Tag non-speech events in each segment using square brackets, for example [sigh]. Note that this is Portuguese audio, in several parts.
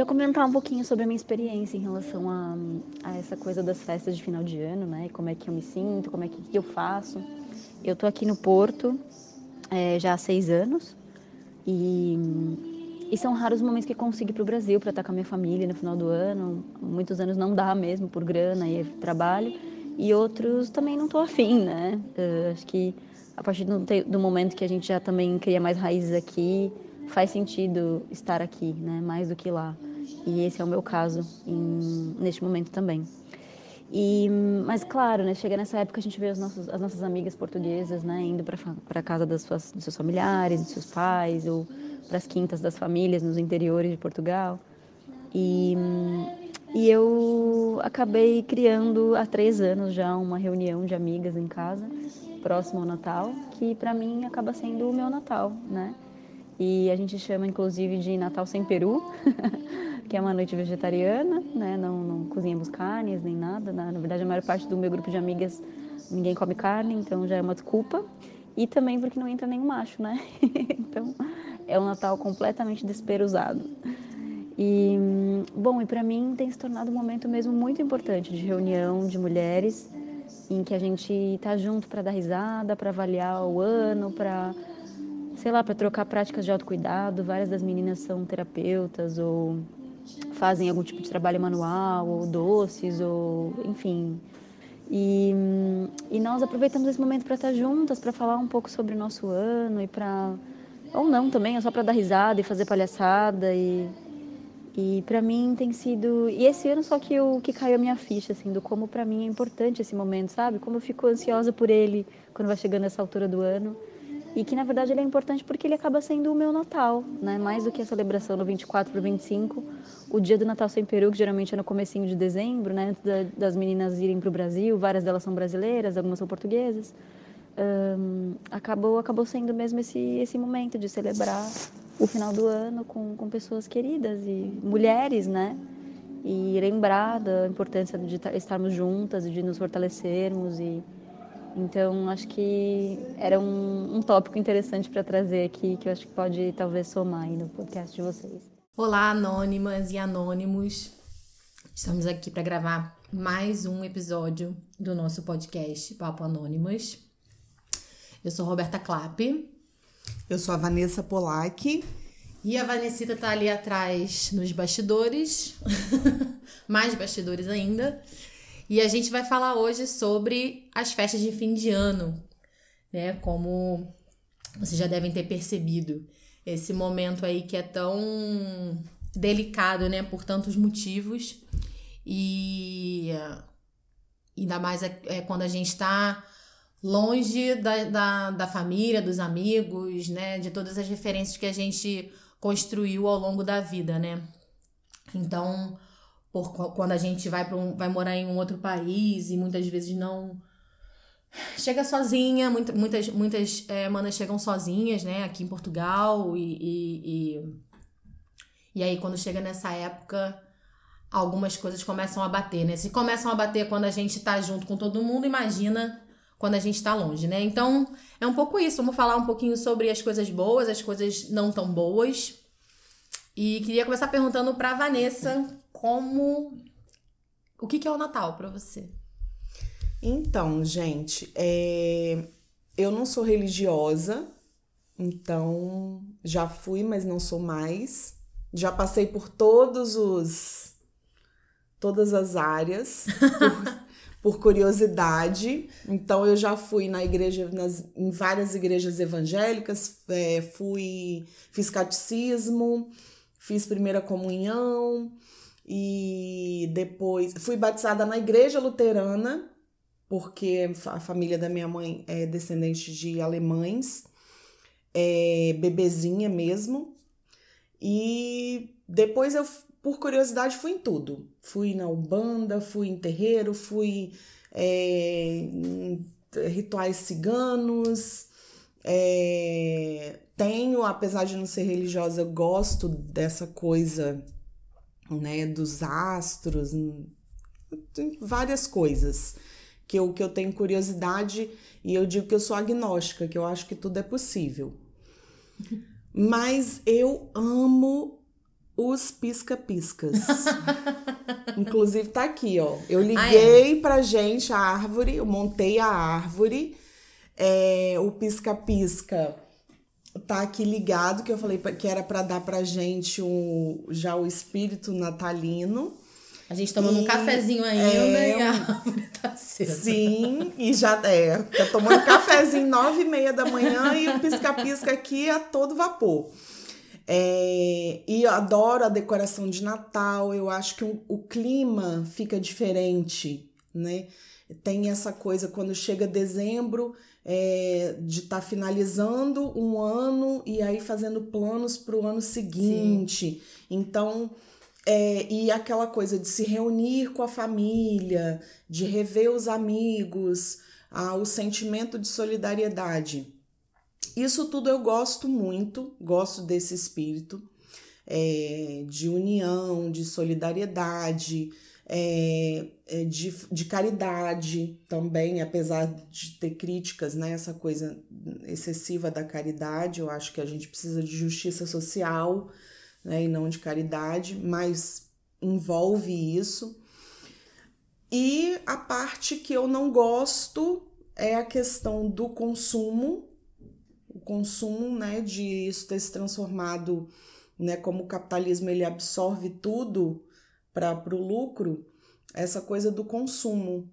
queria comentar um pouquinho sobre a minha experiência em relação a, a essa coisa das festas de final de ano, né? Como é que eu me sinto, como é que, que eu faço. Eu tô aqui no Porto é, já há seis anos e, e são raros os momentos que consigo ir para o Brasil para estar com a minha família no final do ano. Muitos anos não dá mesmo por grana e trabalho e outros também não tô afim, né? Uh, acho que a partir do, do momento que a gente já também cria mais raízes aqui, faz sentido estar aqui, né? Mais do que lá. E esse é o meu caso em, neste momento também. E, mas claro, né, chega nessa época a gente vê os nossos, as nossas amigas portuguesas, né, indo para casa das suas, dos seus familiares, dos seus pais, ou para as quintas das famílias nos interiores de Portugal. E, e eu acabei criando há três anos já uma reunião de amigas em casa, próximo ao Natal, que para mim acaba sendo o meu Natal, né? E a gente chama inclusive de Natal sem peru, [laughs] que é uma noite vegetariana, né? Não, não cozinhamos carnes nem nada. Na, na verdade, a maior parte do meu grupo de amigas ninguém come carne, então já é uma desculpa. E também porque não entra nenhum macho, né? [laughs] então é um Natal completamente desperusado. E bom, e para mim tem se tornado um momento mesmo muito importante de reunião de mulheres em que a gente está junto para dar risada, para avaliar o ano, para sei lá, para trocar práticas de autocuidado. Várias das meninas são terapeutas ou fazem algum tipo de trabalho manual, ou doces, ou enfim. E, e nós aproveitamos esse momento para estar juntas, para falar um pouco sobre o nosso ano e para. Ou não também, é só para dar risada e fazer palhaçada. E, e para mim tem sido. E esse ano só que, o que caiu a minha ficha, assim, do como para mim é importante esse momento, sabe? Como eu fico ansiosa por ele quando vai chegando essa altura do ano e que na verdade ele é importante porque ele acaba sendo o meu Natal, né? Mais do que a celebração do 24 para o 25, o dia do Natal sem peru, que geralmente é no comecinho de dezembro, né? Antes das meninas irem para o Brasil, várias delas são brasileiras, algumas são portuguesas. Um, acabou acabou sendo mesmo esse esse momento de celebrar o final do ano com, com pessoas queridas e mulheres, né? E lembrar da importância de estarmos juntas de nos fortalecermos e então, acho que era um, um tópico interessante para trazer aqui, que eu acho que pode talvez somar aí no podcast de vocês. Olá, anônimas e anônimos. Estamos aqui para gravar mais um episódio do nosso podcast Papo Anônimas. Eu sou Roberta Clapp. Eu sou a Vanessa Polak. E a Vanessita tá ali atrás nos bastidores, [laughs] mais bastidores ainda. E a gente vai falar hoje sobre as festas de fim de ano, né? Como vocês já devem ter percebido, esse momento aí que é tão delicado, né? Por tantos motivos. E ainda mais é, é quando a gente está longe da, da, da família, dos amigos, né? De todas as referências que a gente construiu ao longo da vida, né? Então, por quando a gente vai para um, vai morar em um outro país e muitas vezes não [sighs] chega sozinha, muitas muitas muitas é, manas chegam sozinhas, né, aqui em Portugal e, e, e, e aí quando chega nessa época algumas coisas começam a bater, né? Se começam a bater quando a gente tá junto com todo mundo, imagina quando a gente tá longe, né? Então, é um pouco isso. Vamos falar um pouquinho sobre as coisas boas, as coisas não tão boas. E queria começar perguntando para Vanessa como. O que, que é o Natal para você? Então, gente, é... eu não sou religiosa, então já fui, mas não sou mais. Já passei por todos os. todas as áreas. Por... [laughs] por curiosidade. Então eu já fui na igreja, nas, em várias igrejas evangélicas, é, fui, fiz catecismo, fiz primeira comunhão, e depois fui batizada na igreja luterana, porque a família da minha mãe é descendente de alemães, é bebezinha mesmo. E depois eu, por curiosidade, fui em tudo. Fui na Umbanda, fui em terreiro, fui é, em rituais ciganos. É, tenho, apesar de não ser religiosa, eu gosto dessa coisa né, dos astros, tem várias coisas que eu, que eu tenho curiosidade e eu digo que eu sou agnóstica, que eu acho que tudo é possível. [laughs] Mas eu amo os pisca-piscas. [laughs] Inclusive tá aqui, ó. Eu liguei ah, é? pra gente a árvore, eu montei a árvore. É, o pisca-pisca tá aqui ligado, que eu falei que era para dar pra gente um, já o espírito natalino. A gente tomando e, um cafezinho ainda é, e a árvore tá acesa. Sim, e já é. Tá tomando cafezinho [laughs] nove e meia da manhã e o pisca-pisca aqui a todo vapor. É, e eu adoro a decoração de Natal, eu acho que o, o clima fica diferente, né? Tem essa coisa quando chega dezembro é, de estar tá finalizando um ano e aí fazendo planos para o ano seguinte. Sim. Então, é, e aquela coisa de se reunir com a família, de rever os amigos, ah, o sentimento de solidariedade. Isso tudo eu gosto muito, gosto desse espírito é, de união, de solidariedade, é, é, de, de caridade também, apesar de ter críticas, né? Essa coisa excessiva da caridade, eu acho que a gente precisa de justiça social né, e não de caridade, mas envolve isso. E a parte que eu não gosto é a questão do consumo, o consumo, né, de isso ter se transformado, né, como o capitalismo ele absorve tudo para o lucro, essa coisa do consumo.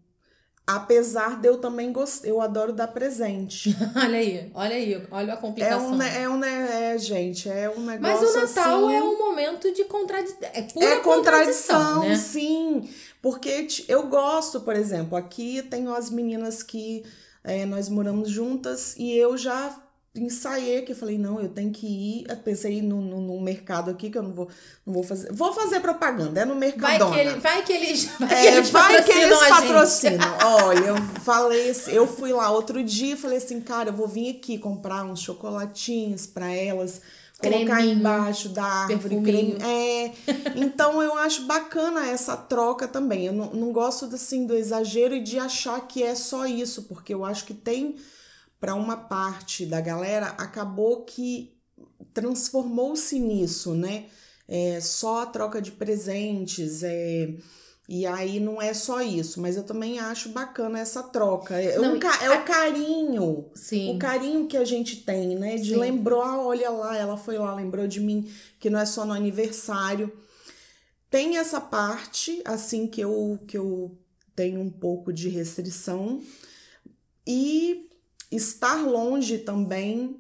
Apesar de eu também gostar, eu adoro dar presente. [laughs] olha aí, olha aí, olha a complicação. É um, é um é, gente, é um negócio Mas o Natal assim, é um momento de contradição. É, pura é contradição, né? sim. Porque eu gosto, por exemplo, aqui tenho as meninas que é, nós moramos juntas e eu já ensaiei que eu falei, não, eu tenho que ir. Eu pensei no, no, no, mercado aqui que eu não vou, não vou fazer. Vou fazer propaganda, é no Mercadona. Vai que, ele, vai que eles, [laughs] vai é, que eles vai patrocinam. Que eles patrocinam. Olha, eu falei, eu fui lá outro dia e falei assim, cara, eu vou vir aqui comprar uns chocolatinhos para elas. Creminho, colocar embaixo da árvore, creme. É. Então eu acho bacana essa troca também. Eu não, não gosto assim do exagero e de achar que é só isso, porque eu acho que tem para uma parte da galera, acabou que transformou-se nisso, né? É, só a troca de presentes, é, e aí não é só isso, mas eu também acho bacana essa troca. É, não, um, é o carinho. Sim. O carinho que a gente tem, né? De Sim. lembrou, ah, olha lá, ela foi lá, lembrou de mim, que não é só no aniversário. Tem essa parte, assim, que eu, que eu tenho um pouco de restrição. E Estar longe também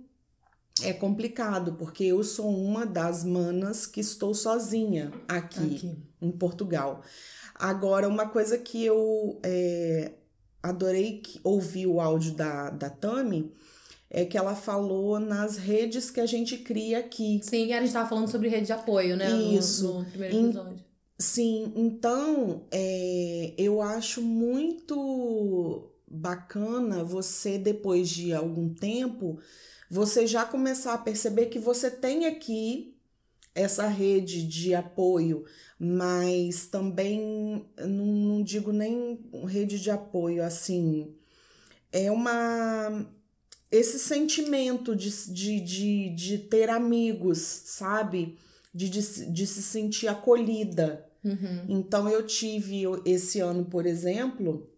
é complicado, porque eu sou uma das manas que estou sozinha aqui, aqui. em Portugal. Agora, uma coisa que eu é, adorei ouvir o áudio da, da Tami é que ela falou nas redes que a gente cria aqui. Sim, a gente estava falando sobre rede de apoio, né? Isso. No, no primeiro episódio. sim, então é, eu acho muito bacana você, depois de algum tempo, você já começar a perceber que você tem aqui essa rede de apoio, mas também não, não digo nem rede de apoio, assim, é uma esse sentimento de, de, de, de ter amigos, sabe? De, de, de se sentir acolhida. Uhum. Então, eu tive esse ano, por exemplo,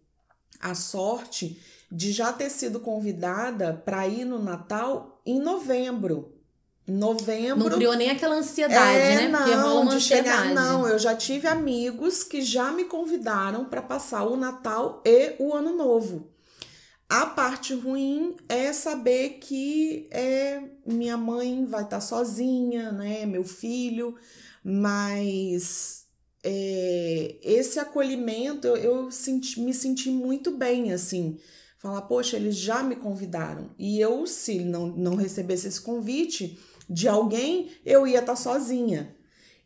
a sorte de já ter sido convidada para ir no Natal em novembro. Novembro. Não criou nem aquela ansiedade, é, né? Porque não, rola uma ansiedade. Chegar, não, eu já tive amigos que já me convidaram para passar o Natal e o Ano Novo. A parte ruim é saber que é, minha mãe vai estar tá sozinha, né? Meu filho, mas é, esse acolhimento eu, eu senti, me senti muito bem, assim. Falar, poxa, eles já me convidaram. E eu, se não, não recebesse esse convite de alguém, eu ia estar tá sozinha.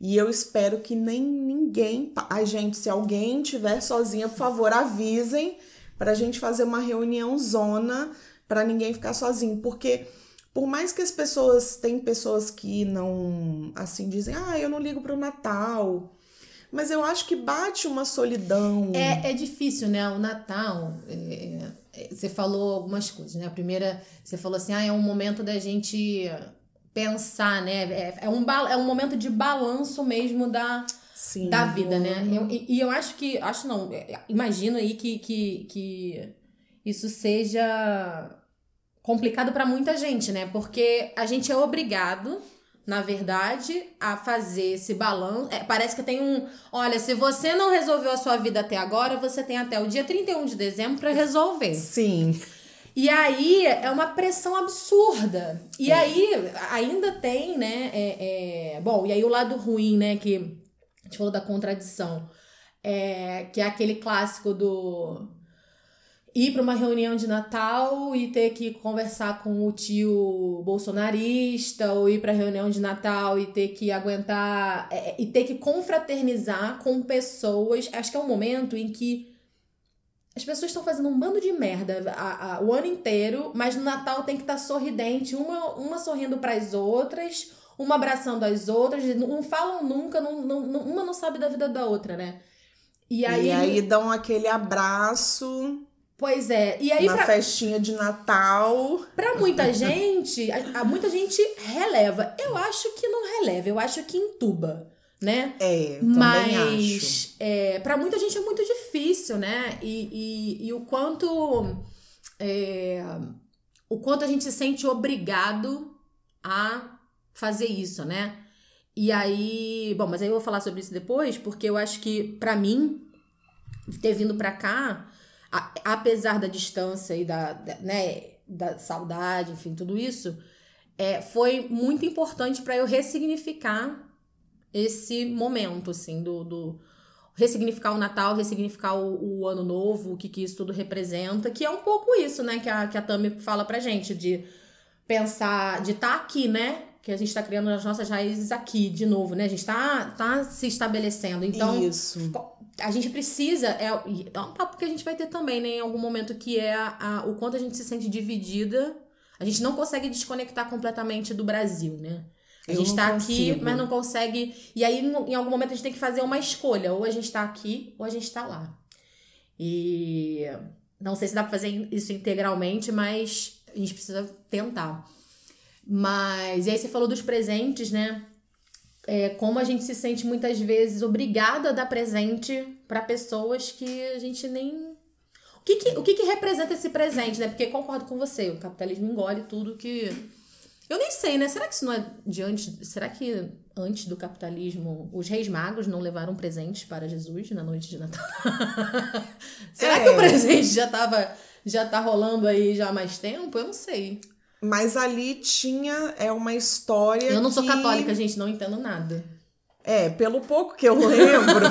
E eu espero que nem ninguém. A gente, se alguém tiver sozinha, por favor, avisem para a gente fazer uma reunião zona para ninguém ficar sozinho. Porque por mais que as pessoas. Tem pessoas que não. Assim, dizem, ah, eu não ligo para o Natal mas eu acho que bate uma solidão. É, é difícil, né? O Natal. É, é, você falou algumas coisas, né? A primeira, você falou assim: ah, é um momento da gente pensar, né? É, é, um, é um momento de balanço mesmo da, Sim, da vida, né? Eu, e, e, eu acho que. Acho não, é, imagino aí que, que, que isso seja complicado para muita gente, né? Porque a gente é obrigado na verdade, a fazer esse balanço. É, parece que tem um. Olha, se você não resolveu a sua vida até agora, você tem até o dia 31 de dezembro para resolver. Sim. E aí é uma pressão absurda. E é. aí ainda tem, né? É, é, bom, e aí o lado ruim, né? Que a gente falou da contradição. É, que é aquele clássico do ir para uma reunião de Natal e ter que conversar com o tio bolsonarista, ou ir para reunião de Natal e ter que aguentar é, é, e ter que confraternizar com pessoas. Acho que é um momento em que as pessoas estão fazendo um bando de merda a, a, o ano inteiro, mas no Natal tem que estar tá sorridente, uma, uma sorrindo para as outras, uma abraçando as outras, não falam nunca, não, não, uma não sabe da vida da outra, né? E aí, e aí dão aquele abraço Pois é. E aí na pra... festinha de Natal. Para muita gente, a, a, muita gente releva. Eu acho que não releva, eu acho que entuba, né? É, Mas. É, para muita gente é muito difícil, né? E, e, e o quanto é, o quanto a gente se sente obrigado a fazer isso, né? E aí, bom, mas aí eu vou falar sobre isso depois, porque eu acho que para mim ter vindo para cá a, apesar da distância e da, da, né, da saudade, enfim, tudo isso, é, foi muito importante para eu ressignificar esse momento, assim, do, do ressignificar o Natal, ressignificar o, o, Ano Novo, o que, que isso tudo representa, que é um pouco isso, né, que a, que a Tami fala pra gente, de pensar, de estar tá aqui, né, que a gente está criando as nossas raízes aqui, de novo, né, a gente está tá se estabelecendo, então... Isso a gente precisa, é, é um papo que a gente vai ter também, né, em algum momento, que é a, a, o quanto a gente se sente dividida. A gente não consegue desconectar completamente do Brasil, né? A gente tá consigo. aqui, mas não consegue. E aí, em algum momento, a gente tem que fazer uma escolha. Ou a gente tá aqui, ou a gente tá lá. E não sei se dá pra fazer isso integralmente, mas a gente precisa tentar. Mas, e aí você falou dos presentes, né? é, como a gente se sente muitas vezes obrigada a dar presente para pessoas que a gente nem. O que, que, o que, que representa esse presente, né? Porque concordo com você, o capitalismo engole tudo que. Eu nem sei, né? Será que isso não é de antes. Será que antes do capitalismo os reis magos não levaram presentes para Jesus na noite de Natal? [laughs] Será é. que o presente já tava. Já tá rolando aí já há mais tempo? Eu não sei. Mas ali tinha é uma história. Eu não que... sou católica, gente, não entendo nada. É, pelo pouco que eu lembro.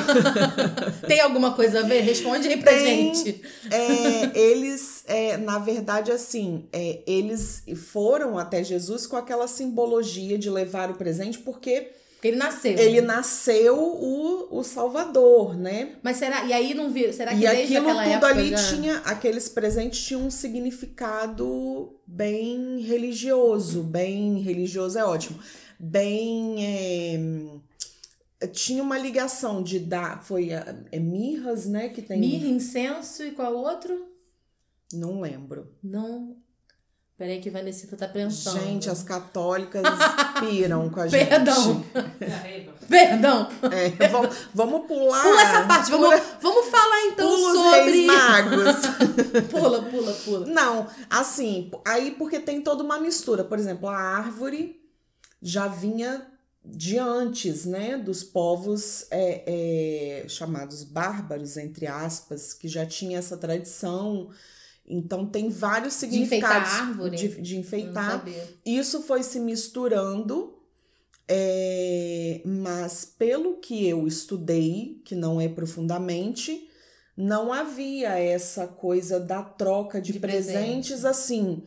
[laughs] Tem alguma coisa a ver? Responde aí pra Tem, gente. É, eles, é, na verdade, assim, é, eles foram até Jesus com aquela simbologia de levar o presente, porque porque ele nasceu. Ele nasceu o, o Salvador, né? Mas será. E aí não viu? Será que e desde aquilo tudo ali já... tinha. Aqueles presentes tinham um significado bem religioso. Bem religioso é ótimo. Bem. É, tinha uma ligação de dar. Foi é mirras, né? Que tem. Mirra, incenso e qual outro? Não lembro. Não. Peraí que Vanessa tá pensando. Gente, as católicas piram com a [laughs] gente. Perdão. Perdão. É, vamos, vamos pular. Pula essa parte. Vamos, pula, vamos falar então pula sobre. Os magos. [laughs] pula, pula, pula. Não, assim, aí porque tem toda uma mistura. Por exemplo, a árvore já vinha de antes, né, dos povos é, é, chamados bárbaros, entre aspas, que já tinha essa tradição então tem vários significados de enfeitar árvore. De, de enfeitar. Isso foi se misturando, é, mas pelo que eu estudei, que não é profundamente, não havia essa coisa da troca de, de presentes presente. assim,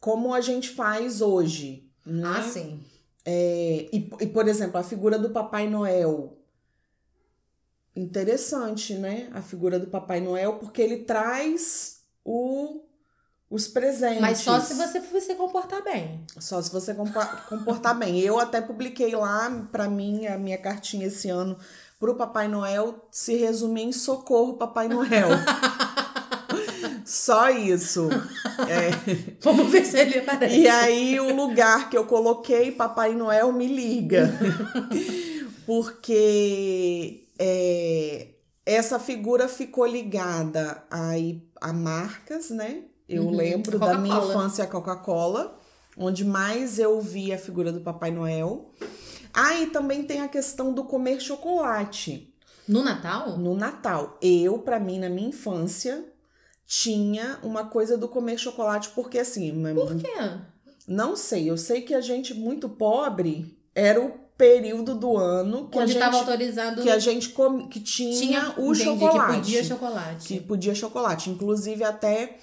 como a gente faz hoje. Né? Ah, sim. É, e, e, por exemplo, a figura do Papai Noel. Interessante, né? A figura do Papai Noel, porque ele traz o, os presentes. Mas só se você se comportar bem. Só se você [laughs] comportar bem. Eu até publiquei lá, para mim, a minha cartinha esse ano pro Papai Noel se resume em socorro, Papai Noel. [laughs] Só isso. É. [laughs] Vamos ver se ele aparece. E aí, o lugar que eu coloquei, Papai Noel me liga. Porque é, essa figura ficou ligada a, a marcas, né? Eu uhum. lembro da minha infância a Coca-Cola, onde mais eu vi a figura do Papai Noel. Ah, e também tem a questão do comer chocolate. No Natal? No Natal. Eu, para mim, na minha infância, tinha uma coisa do comer chocolate, porque assim. Por quê? Não sei. Eu sei que a gente muito pobre era o período do ano que Onde a gente autorizado que a gente come, que tinha, tinha o chocolate que podia chocolate. que podia chocolate. Inclusive até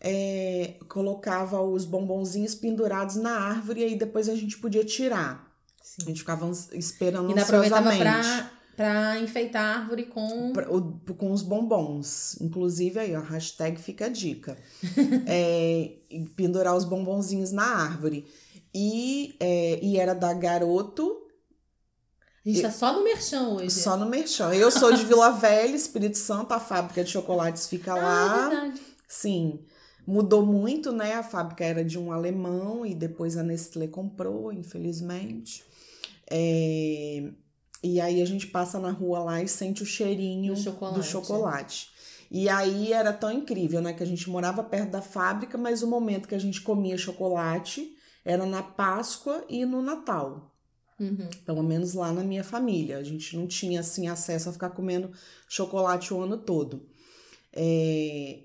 é, colocava os bombonzinhos pendurados na árvore e aí depois a gente podia tirar. Sim. a gente ficava esperando e pra, pra enfeitar a árvore com pra, o, com os bombons. Inclusive aí a hashtag fica a dica. [laughs] É, pendurar os bombonzinhos na árvore. E, é, e era da Garoto a gente tá só no Merchan hoje. Só no Merchan. Eu sou de Vila Velha, Espírito Santo, a fábrica de chocolates fica ah, lá. É verdade. Sim. Mudou muito, né? A fábrica era de um alemão e depois a Nestlé comprou, infelizmente. É... E aí a gente passa na rua lá e sente o cheirinho do chocolate. do chocolate. E aí era tão incrível, né? Que a gente morava perto da fábrica, mas o momento que a gente comia chocolate era na Páscoa e no Natal. Uhum. Pelo menos lá na minha família. A gente não tinha assim acesso a ficar comendo chocolate o ano todo. É...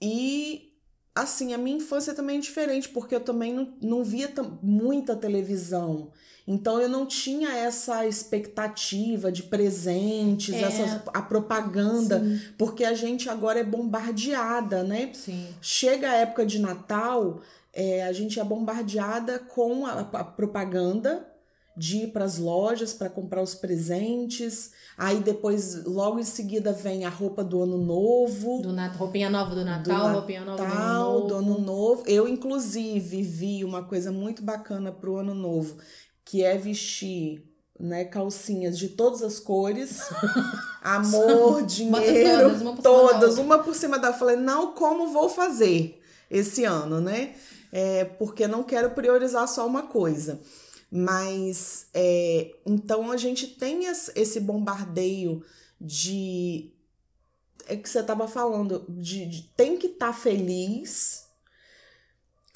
E assim, a minha infância também é diferente, porque eu também não, não via muita televisão. Então eu não tinha essa expectativa de presentes, é, essa a propaganda, sim. porque a gente agora é bombardeada, né? Sim. Chega a época de Natal, é, a gente é bombardeada com a, a propaganda de ir para as lojas para comprar os presentes. Aí depois, logo em seguida, vem a roupa do ano novo. Do nat roupinha nova do Natal, do Natal, roupinha nova do ano novo. do ano novo. Eu, inclusive, vi uma coisa muito bacana pro ano novo, que é vestir né, calcinhas de todas as cores. [laughs] Amor, dinheiro, todas, uma por, todas, uma por cima da. Falei, não, como vou fazer esse ano, né? É, porque não quero priorizar só uma coisa. Mas é, então a gente tem esse bombardeio de. É que você estava falando, de, de, tem que estar tá feliz,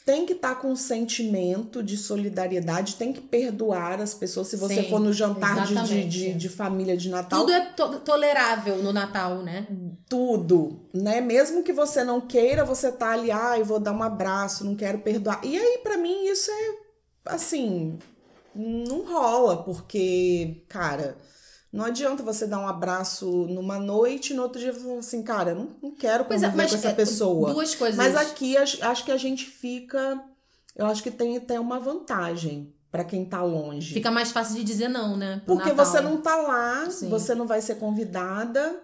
tem que estar tá com um sentimento de solidariedade, tem que perdoar as pessoas. Se você Sim, for no jantar de, de, de, família de Natal. Tudo é to tolerável no Natal, né? Tudo, né? Mesmo que você não queira, você tá ali, ah, eu vou dar um abraço, não quero perdoar. E aí, para mim, isso é assim não rola, porque, cara, não adianta você dar um abraço numa noite e no outro dia você fala assim, cara, não, não quero é, conviver é, com essa é, pessoa. Duas coisas. Mas aqui acho que a gente fica. Eu acho que tem até uma vantagem para quem tá longe. Fica mais fácil de dizer não, né? Porque Natal. você não tá lá, Sim. você não vai ser convidada.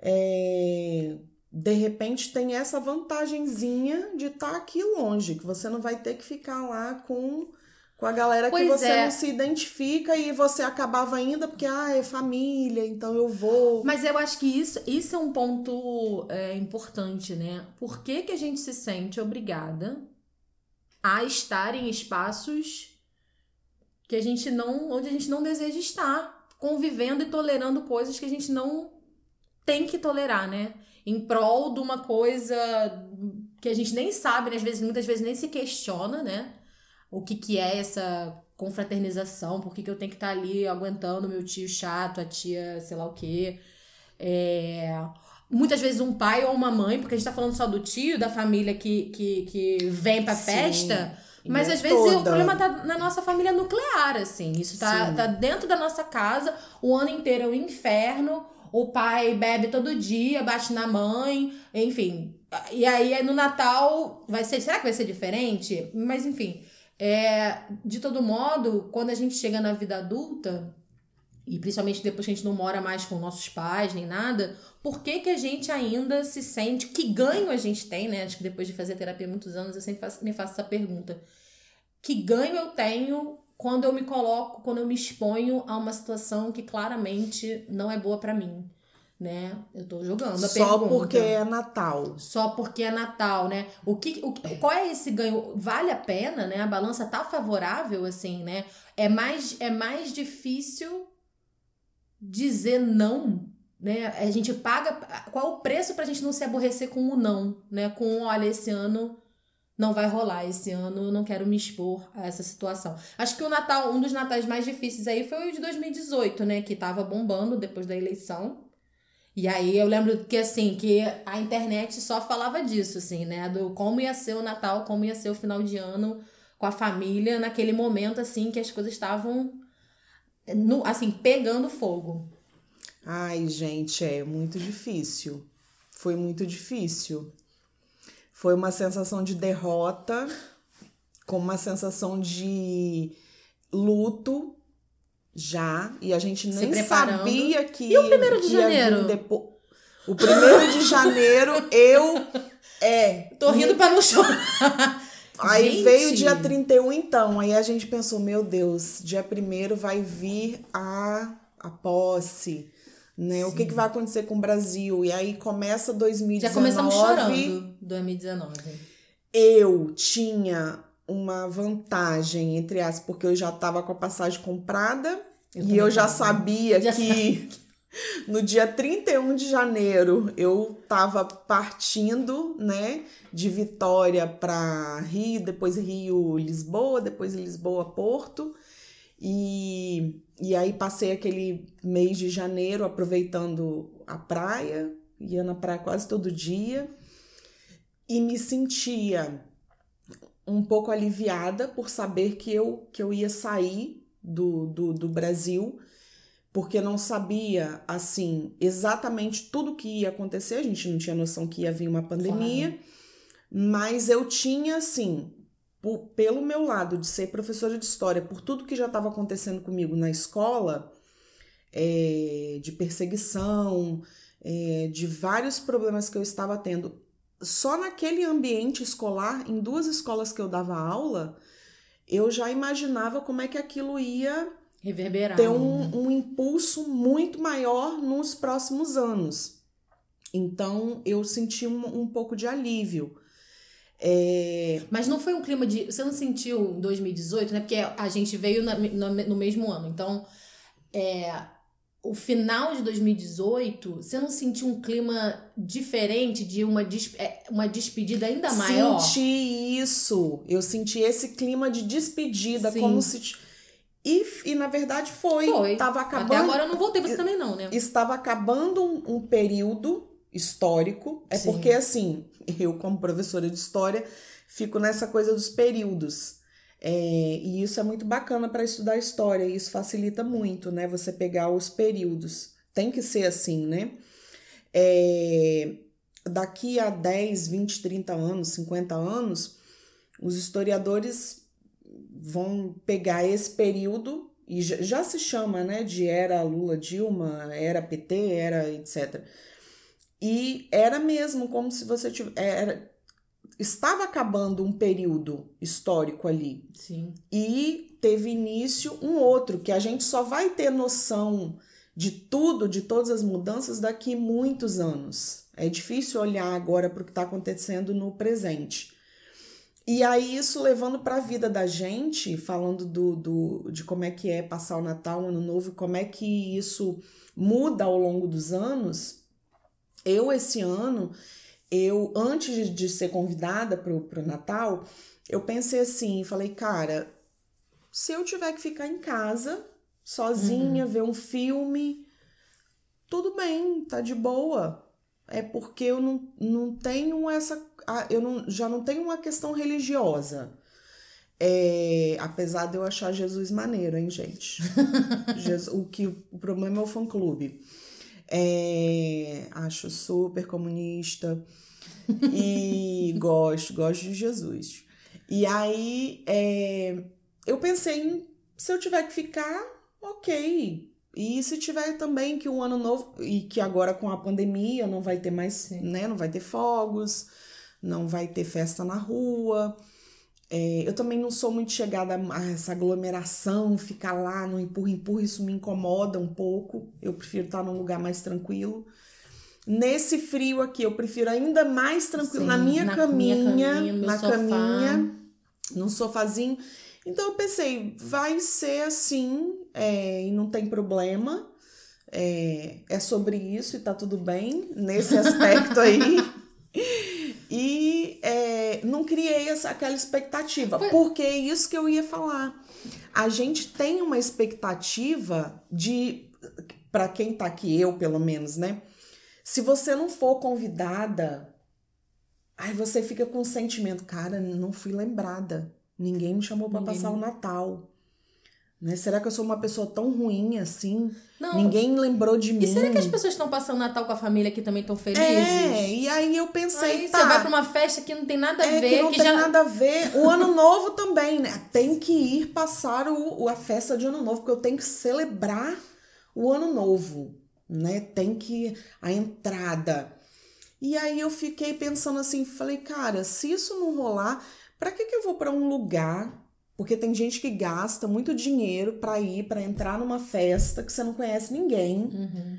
É, de repente tem essa vantagenzinha de estar tá aqui longe, que você não vai ter que ficar lá com com a galera pois que você é. não se identifica e você acabava ainda porque ah, é família, então eu vou. Mas eu acho que isso, isso é um ponto é, importante, né? Por que, que a gente se sente obrigada a estar em espaços que a gente não, onde a gente não deseja estar, convivendo e tolerando coisas que a gente não tem que tolerar, né? Em prol de uma coisa que a gente nem sabe, né? às vezes, muitas vezes nem se questiona, né? O que, que é essa confraternização, por que, que eu tenho que estar tá ali aguentando meu tio chato, a tia sei lá o quê. É... Muitas vezes um pai ou uma mãe, porque a gente tá falando só do tio, da família que, que, que vem pra Sim. festa. Mas é às vezes toda. o problema tá na nossa família nuclear, assim. Isso tá, tá dentro da nossa casa, o ano inteiro é um inferno. O pai bebe todo dia, bate na mãe, enfim. E aí no Natal vai ser. Será que vai ser diferente? Mas enfim. É, de todo modo, quando a gente chega na vida adulta, e principalmente depois que a gente não mora mais com nossos pais nem nada, por que, que a gente ainda se sente. Que ganho a gente tem, né? Acho que depois de fazer terapia muitos anos, eu sempre faço, me faço essa pergunta. Que ganho eu tenho quando eu me coloco, quando eu me exponho a uma situação que claramente não é boa para mim? Né? Eu tô jogando a Só pergunta. porque é Natal. Só porque é Natal, né? O que, o, qual é esse ganho? Vale a pena, né? A balança tá favorável, assim, né? É mais, é mais difícil dizer não, né? A gente paga. Qual é o preço pra gente não se aborrecer com o não, né? Com, olha, esse ano não vai rolar, esse ano eu não quero me expor a essa situação. Acho que o Natal, um dos natais mais difíceis aí foi o de 2018, né? Que tava bombando depois da eleição. E aí eu lembro que assim, que a internet só falava disso, assim, né? Do como ia ser o Natal, como ia ser o final de ano com a família, naquele momento, assim, que as coisas estavam, no, assim, pegando fogo. Ai, gente, é muito difícil. Foi muito difícil. Foi uma sensação de derrota, com uma sensação de luto já, e a gente nem sabia que E o primeiro de janeiro? depo- O primeiro de janeiro eu é, [laughs] Tô rindo pra não chorar. Aí Gente. veio dia 31, então. Aí a gente pensou, meu Deus, dia 1 vai vir a, a posse. Né? O que, que vai acontecer com o Brasil? E aí começa 2019. Já começamos chorando 2019. Eu tinha uma vantagem, entre aspas, porque eu já estava com a passagem comprada. Eu e eu já sabia Já que [laughs] no dia 31 de janeiro eu estava partindo, né, de Vitória para Rio, depois Rio, Lisboa, depois Lisboa, Porto. E, e aí passei aquele mês de janeiro aproveitando a praia, ia na praia quase todo dia e me sentia um pouco aliviada por saber que eu, que eu ia sair do, do, do Brasil, porque não sabia, assim, exatamente tudo que ia acontecer, a gente não tinha noção que ia vir uma pandemia, mas eu tinha, assim, po- pelo meu lado de ser professora de história, por tudo que já estava acontecendo comigo na escola, é, de perseguição, é, de vários problemas que eu estava tendo, só naquele ambiente escolar, em duas escolas que eu dava aula, eu já imaginava como é que aquilo ia Reverberar. ter um, um impulso muito maior nos próximos anos. Então eu senti um, um pouco de alívio. É, Mas não foi um clima de. Você não sentiu em 2018, né? Porque a gente veio na- no, no mesmo ano. Então, é, o final de 2018, você não sentiu um clima diferente de uma, des- é, uma despedida ainda maior? Senti isso. Eu senti esse clima de despedida, Sim. como se. E, e na verdade foi. Foi. Tava Até acabando. agora eu não voltei, você também não, né? estava acabando um, um período histórico. É Sim. porque, assim, [laughs] eu, como professora de história, fico nessa coisa dos períodos. É, e isso é muito bacana para estudar história, isso facilita muito, né? Você pegar os períodos. Tem que ser assim, né? É, daqui a 10, 20, 30 anos, 50 anos, os historiadores vão pegar esse período e já, já se chama, né, de era Lula Dilma, era PT, era etc. E era mesmo como se você tivesse estava acabando um período histórico ali Sim. e teve início um outro que a gente só vai ter noção de tudo, de todas as mudanças daqui muitos anos. É difícil olhar agora para o que está acontecendo no presente. E aí, isso levando para a vida da gente, falando do, do, de como é que é passar o Natal, o Ano Novo, como é que isso muda ao longo dos anos. Eu, esse ano, eu antes de, ser convidada para o Natal, eu pensei assim, falei, cara, se eu tiver que ficar em casa, sozinha, ver um filme, tudo bem, tá de boa. É porque eu não, não tenho essa. Eu não, já não tenho uma questão religiosa. É, apesar de eu achar Jesus maneiro, hein, gente? [laughs] Jesus- o, que, o problema é o fã-clube. É, acho super comunista e [laughs] gosto, gosto de Jesus. E aí é, eu pensei em se eu tiver que ficar, ok. E se tiver também que um ano novo, e que agora com a pandemia não vai ter mais, né? Não vai ter fogos, não vai ter festa na rua. É, eu também não sou muito chegada a essa aglomeração, ficar lá no empurra-empurra, isso me incomoda um pouco. Eu prefiro estar num lugar mais tranquilo. Nesse frio aqui, eu prefiro ainda mais tranquilo, Sim, na minha na caminha, minha caminha, na sofá. caminha, num sofazinho. Então eu pensei, vai ser assim, é, e não tem problema. É, é sobre isso e tá tudo bem nesse [laughs] aspecto aí. Não criei essa, aquela expectativa, Pois- porque é isso que eu ia falar. A gente tem uma expectativa de, para quem tá aqui, eu pelo menos, né? Se você não for convidada, aí você fica com o sentimento, cara, não fui lembrada. Ninguém me chamou para passar o Natal. Né? Será que eu sou uma pessoa tão ruim assim? Não. Ninguém lembrou de mim. E será que as pessoas estão passando Natal com a família que também estão felizes? É, e aí eu pensei, Aí tá, você vai pra uma festa que não tem nada a é ver, que não tem já. nada a ver. O ano novo também, né? Tem que ir passar o, a festa de ano novo, porque eu tenho que celebrar o ano novo, né? Tem que a entrada. E aí eu fiquei pensando assim, falei, cara, se isso não rolar, pra que que eu vou pra um lugar? Porque tem gente que gasta muito dinheiro pra ir, pra entrar numa festa que você não conhece ninguém Uhum.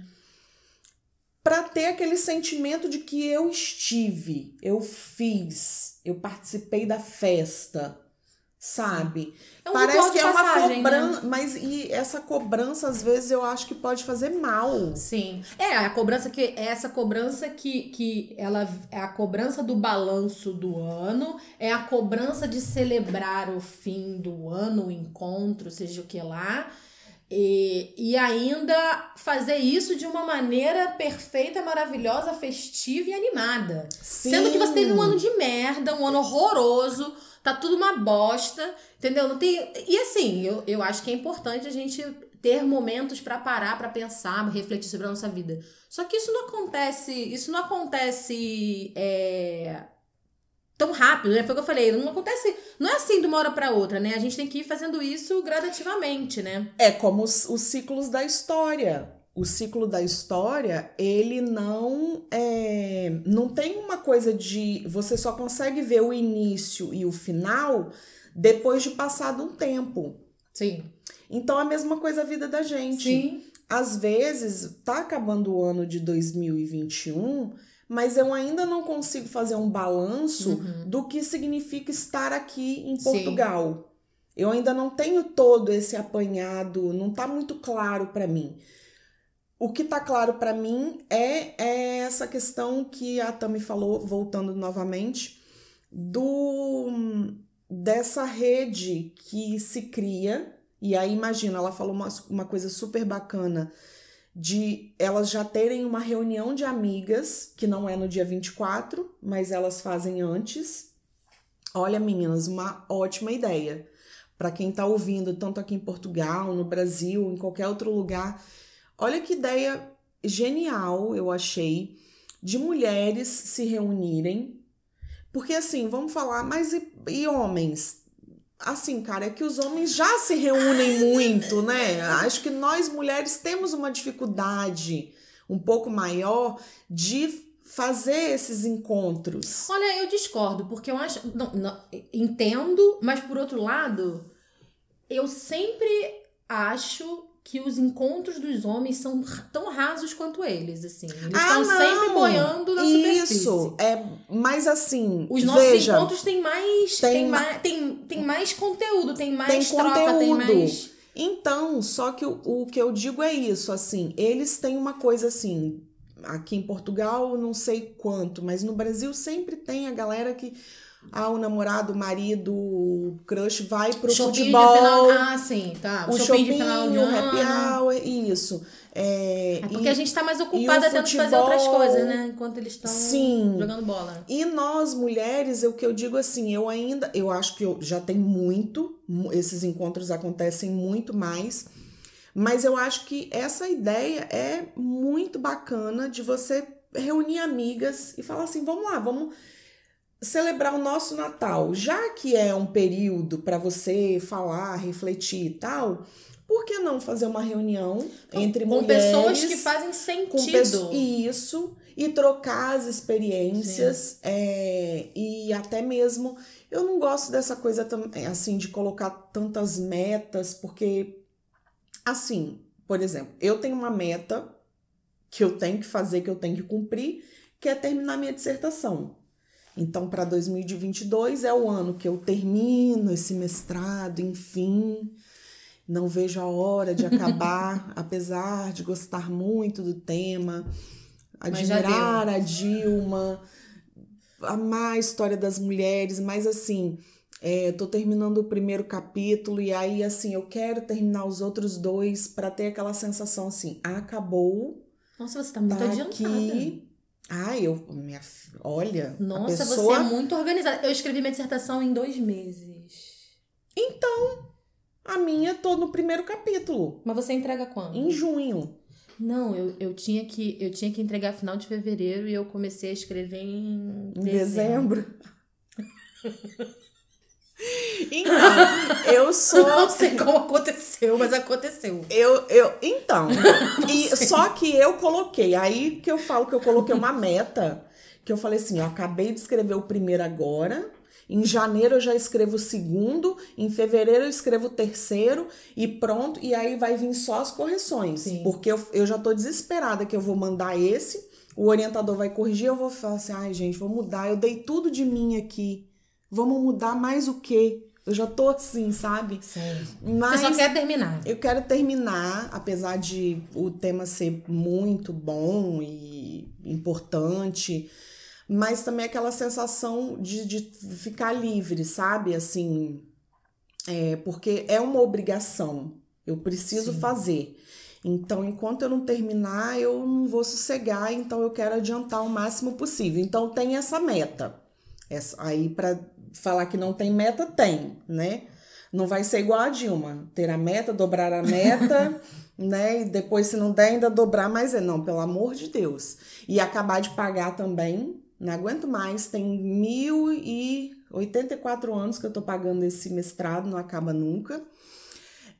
para ter aquele sentimento de que eu estive, eu fiz, eu participei da festa, sabe? É um Parece que é uma passagem, né? cobrança, mas e essa cobrança às vezes eu acho que pode fazer mal. Sim. É, a cobrança que é essa cobrança que, que ela é a cobrança do balanço do ano, é a cobrança de celebrar o fim do ano, o encontro, seja o que lá. E, e ainda fazer isso de uma maneira perfeita, maravilhosa, festiva e animada. Sendo que você teve um ano de merda, um ano horroroso, tá tudo uma bosta, entendeu? Não tem... E assim, eu, eu acho que é importante a gente ter momentos pra parar, pra pensar, refletir sobre a nossa vida. Só que isso não acontece, isso não acontece é, tão rápido, né? Foi o que eu falei, não acontece, não é assim de uma hora pra outra, né? A gente tem que ir fazendo isso gradativamente, né? É como os, os ciclos da história. O ciclo da história, ele não é, não tem uma coisa de você só consegue ver o início e o final depois de passado um tempo. Sim. Então a mesma coisa a vida da gente. Sim. Às vezes tá acabando o ano de 2021, mas eu ainda não consigo fazer um balanço Uhum. do que significa estar aqui em Sim. Portugal. Eu ainda não tenho todo esse apanhado, não tá muito claro para mim. O que tá claro para mim é, é essa questão que a Tami falou, voltando novamente, do dessa rede que se cria. E aí, imagina, ela falou uma, uma coisa super bacana de elas já terem uma reunião de amigas, que não é no dia 24, mas elas fazem antes. Olha, meninas, uma ótima ideia. Para quem tá ouvindo, tanto aqui em Portugal, no Brasil, em qualquer outro lugar. Olha que ideia genial, eu achei, de mulheres se reunirem. Porque assim, vamos falar, mas e, e homens? Assim, cara, é que os homens já se reúnem [laughs] muito, né? Acho que nós mulheres temos uma dificuldade um pouco maior de fazer esses encontros. Olha, eu discordo, porque eu acho. Não, não, entendo, mas por outro lado, eu sempre acho que os encontros dos homens são tão rasos quanto eles, assim. Eles Ah, estão sempre não! boiando na superfície. Isso, é, mas assim, Os nossos veja, encontros têm mais, tem tem, ma- mais, tem, tem mais conteúdo, tem mais Tem troca, tem conteúdo. mais. Então, só que o, o que eu digo é isso, assim, eles têm uma coisa assim, aqui em Portugal não sei quanto, mas no Brasil sempre tem a galera que ah, o namorado, o marido, o crush vai pro Shopping de futebol, final. Ah, sim, tá. o shopping shopping, de final de o ano. happy hour, isso. É, É porque e- a gente tá mais ocupada o tendo que fazer outras coisas, né? Enquanto eles estão jogando bola. E nós, mulheres, o que eu digo assim, eu ainda, eu acho que eu já tem muito, mu- esses encontros acontecem muito mais, mas eu acho que essa ideia é muito bacana de você reunir amigas e falar assim, vamos lá, vamos celebrar o nosso Natal, já que é um período para você falar, refletir e tal, por que não fazer uma reunião entre Com mulheres? pessoas que fazem com sentido. isso e trocar as experiências é, e até mesmo eu não gosto dessa coisa é, assim de colocar tantas metas porque assim por exemplo eu tenho uma meta que eu tenho que fazer, que eu tenho que cumprir, que é terminar minha dissertação. Então, para 2022 é o ano que eu termino esse mestrado, enfim. Não vejo a hora de [laughs] acabar, apesar de gostar muito do tema, admirar a Dilma, amar a história das mulheres, mas assim, é, tô terminando o primeiro capítulo e aí assim, eu quero terminar os outros dois para ter aquela sensação assim, acabou. Nossa, você tá muito tá adiantada. Aqui. Ai, eu, minha, olha. Nossa, pessoa... você é muito organizada. Eu escrevi minha dissertação em dois meses. Então, a minha tô no primeiro capítulo. Mas você entrega quando? Em junho. Não, eu, eu, tinha que, eu tinha que entregar final de fevereiro e eu comecei a escrever em, em dezembro. dezembro. [laughs] Então, eu [laughs] sou. Não sei como aconteceu, mas aconteceu. Eu, eu, então. [laughs] e só que eu coloquei, aí que eu falo que eu coloquei uma meta, que eu falei assim: eu acabei de escrever o primeiro agora. Em janeiro eu já escrevo o segundo, em fevereiro eu escrevo o terceiro e pronto, e aí vai vir só as correções. Sim. Porque eu, eu já tô desesperada que eu vou mandar esse, o orientador vai corrigir, eu vou falar assim: ai, gente, vou mudar, eu dei tudo de mim aqui. Vamos mudar mais o quê? Eu já tô assim, sabe? Sim. Mas Você só quer terminar. Eu quero terminar, apesar de o tema ser muito bom e importante, mas também aquela sensação de, de ficar livre, sabe? Assim, é, porque é uma obrigação. Eu preciso Sim. fazer. Então, enquanto eu não terminar, eu não vou sossegar, então eu quero adiantar o máximo possível. Então, tem essa meta. Essa, aí, para falar que não tem meta, tem, né? Não vai ser igual a Dilma, ter a meta, dobrar a meta, [laughs] né? E depois, se não der, ainda dobrar mais é. Não, pelo amor de Deus. E acabar de pagar também, não aguento mais, tem mil e 84 anos que eu tô pagando esse mestrado, não acaba nunca.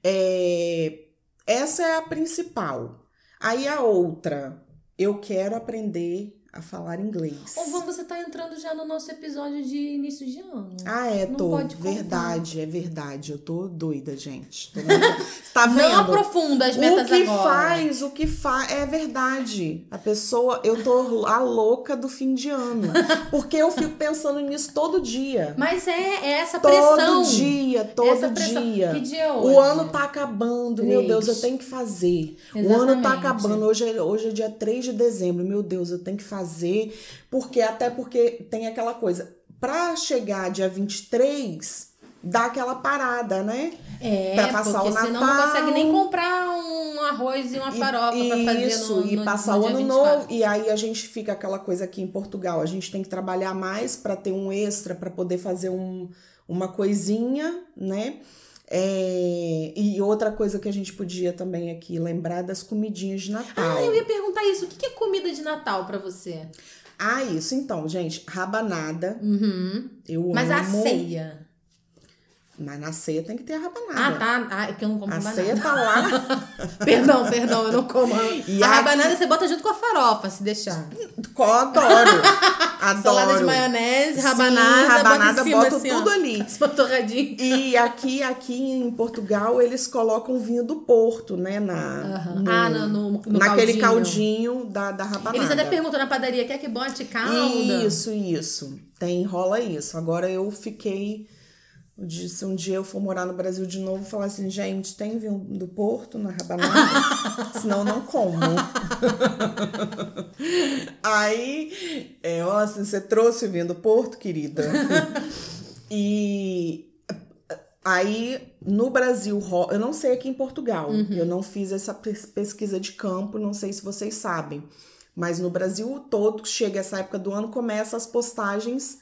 É, essa é a principal. Aí a outra, eu quero aprender a falar inglês. Ou você tá entrando já no nosso episódio de início de ano. Ah, é, Não tô. Verdade, é verdade. Eu tô doida, gente. Tô [laughs] tá vendo? Não aprofunda as metas agora. O que agora. faz, o que faz, é verdade. A pessoa, eu tô a louca do fim de ano. Porque eu fico pensando nisso todo dia. Mas é, é essa pressão. Todo dia, todo dia. Que dia é hoje? O ano tá acabando, Três. meu Deus, eu tenho que fazer. Exatamente. O ano tá acabando, hoje é, hoje é dia 3 de dezembro, meu Deus, eu tenho que fazer fazer, porque até porque tem aquela coisa, para chegar dia 23, dá aquela parada, né? É, pra passar porque o Natal. senão não consegue nem comprar um arroz e uma farofa e, pra fazer Isso, no, e passar o ano novo. E aí a gente fica aquela coisa aqui em Portugal, a gente tem que trabalhar mais para ter um extra, para poder fazer um, uma coisinha, né? É, e outra coisa que a gente podia também aqui lembrar das comidinhas de Natal. Ah, eu ia perguntar isso. O que é comida de Natal para você? Ah, isso então, gente. Rabanada. Uhum. Eu Mas amo. a ceia. Mas na ceia tem que ter a rabanada. Ah, tá. Ah, é que eu não como a rabanada. A ceia tá lá. [laughs] perdão, perdão, eu não como. E a aqui... rabanada você bota junto com a farofa, se deixar. Adoro. Adoro. [laughs] Salada de maionese, rabanada, Sim, rabanada bota, bota assim, tudo ó, ali. [laughs] E aqui, aqui em Portugal, eles colocam vinho do Porto, né? Na, uhum. no, ah, no, no, no naquele caldinho. caldinho da, da rabanada. Eles até perguntam na padaria, quer que bote calda? Isso, isso. Tem, rola isso. Agora eu fiquei se um dia eu for morar no Brasil de novo, falar assim, gente, tem vinho do Porto na rabanada? [laughs] Senão não como. Aí, é, ó, assim, você trouxe o vinho do Porto, querida? e aí, no Brasil, eu não sei aqui em Portugal, uhum. eu não fiz essa pesquisa de campo, não sei se vocês sabem. Mas no Brasil todo, chega essa época do ano, começa as postagens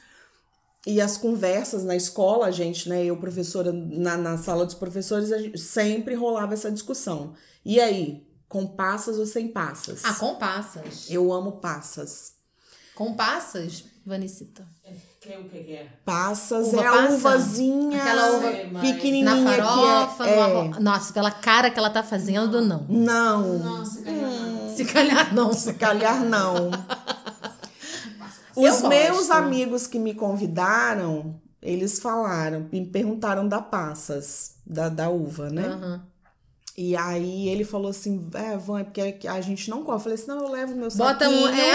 e as conversas na escola, a gente, né, eu professora na, na sala dos professores, a gente, sempre rolava essa discussão. E aí, com passas ou sem passas? Ah, com passas. Eu amo passas. Com passas, Vanicita? Que o que é? Passas uva é a uvazinha Aquela uva pequenininha na farofa, que é, é... Nossa, pela cara que ela tá fazendo, não. Não. Não, se calhar não. Se calhar não. Se calhar não. [laughs] Os meus amigos que me convidaram, eles falaram, me perguntaram da passas, da, da uva, né? Uhum. E aí ele falou assim, é, Van, é porque a gente não come. Eu falei assim, não, eu levo meu Bota saquinho. um. É.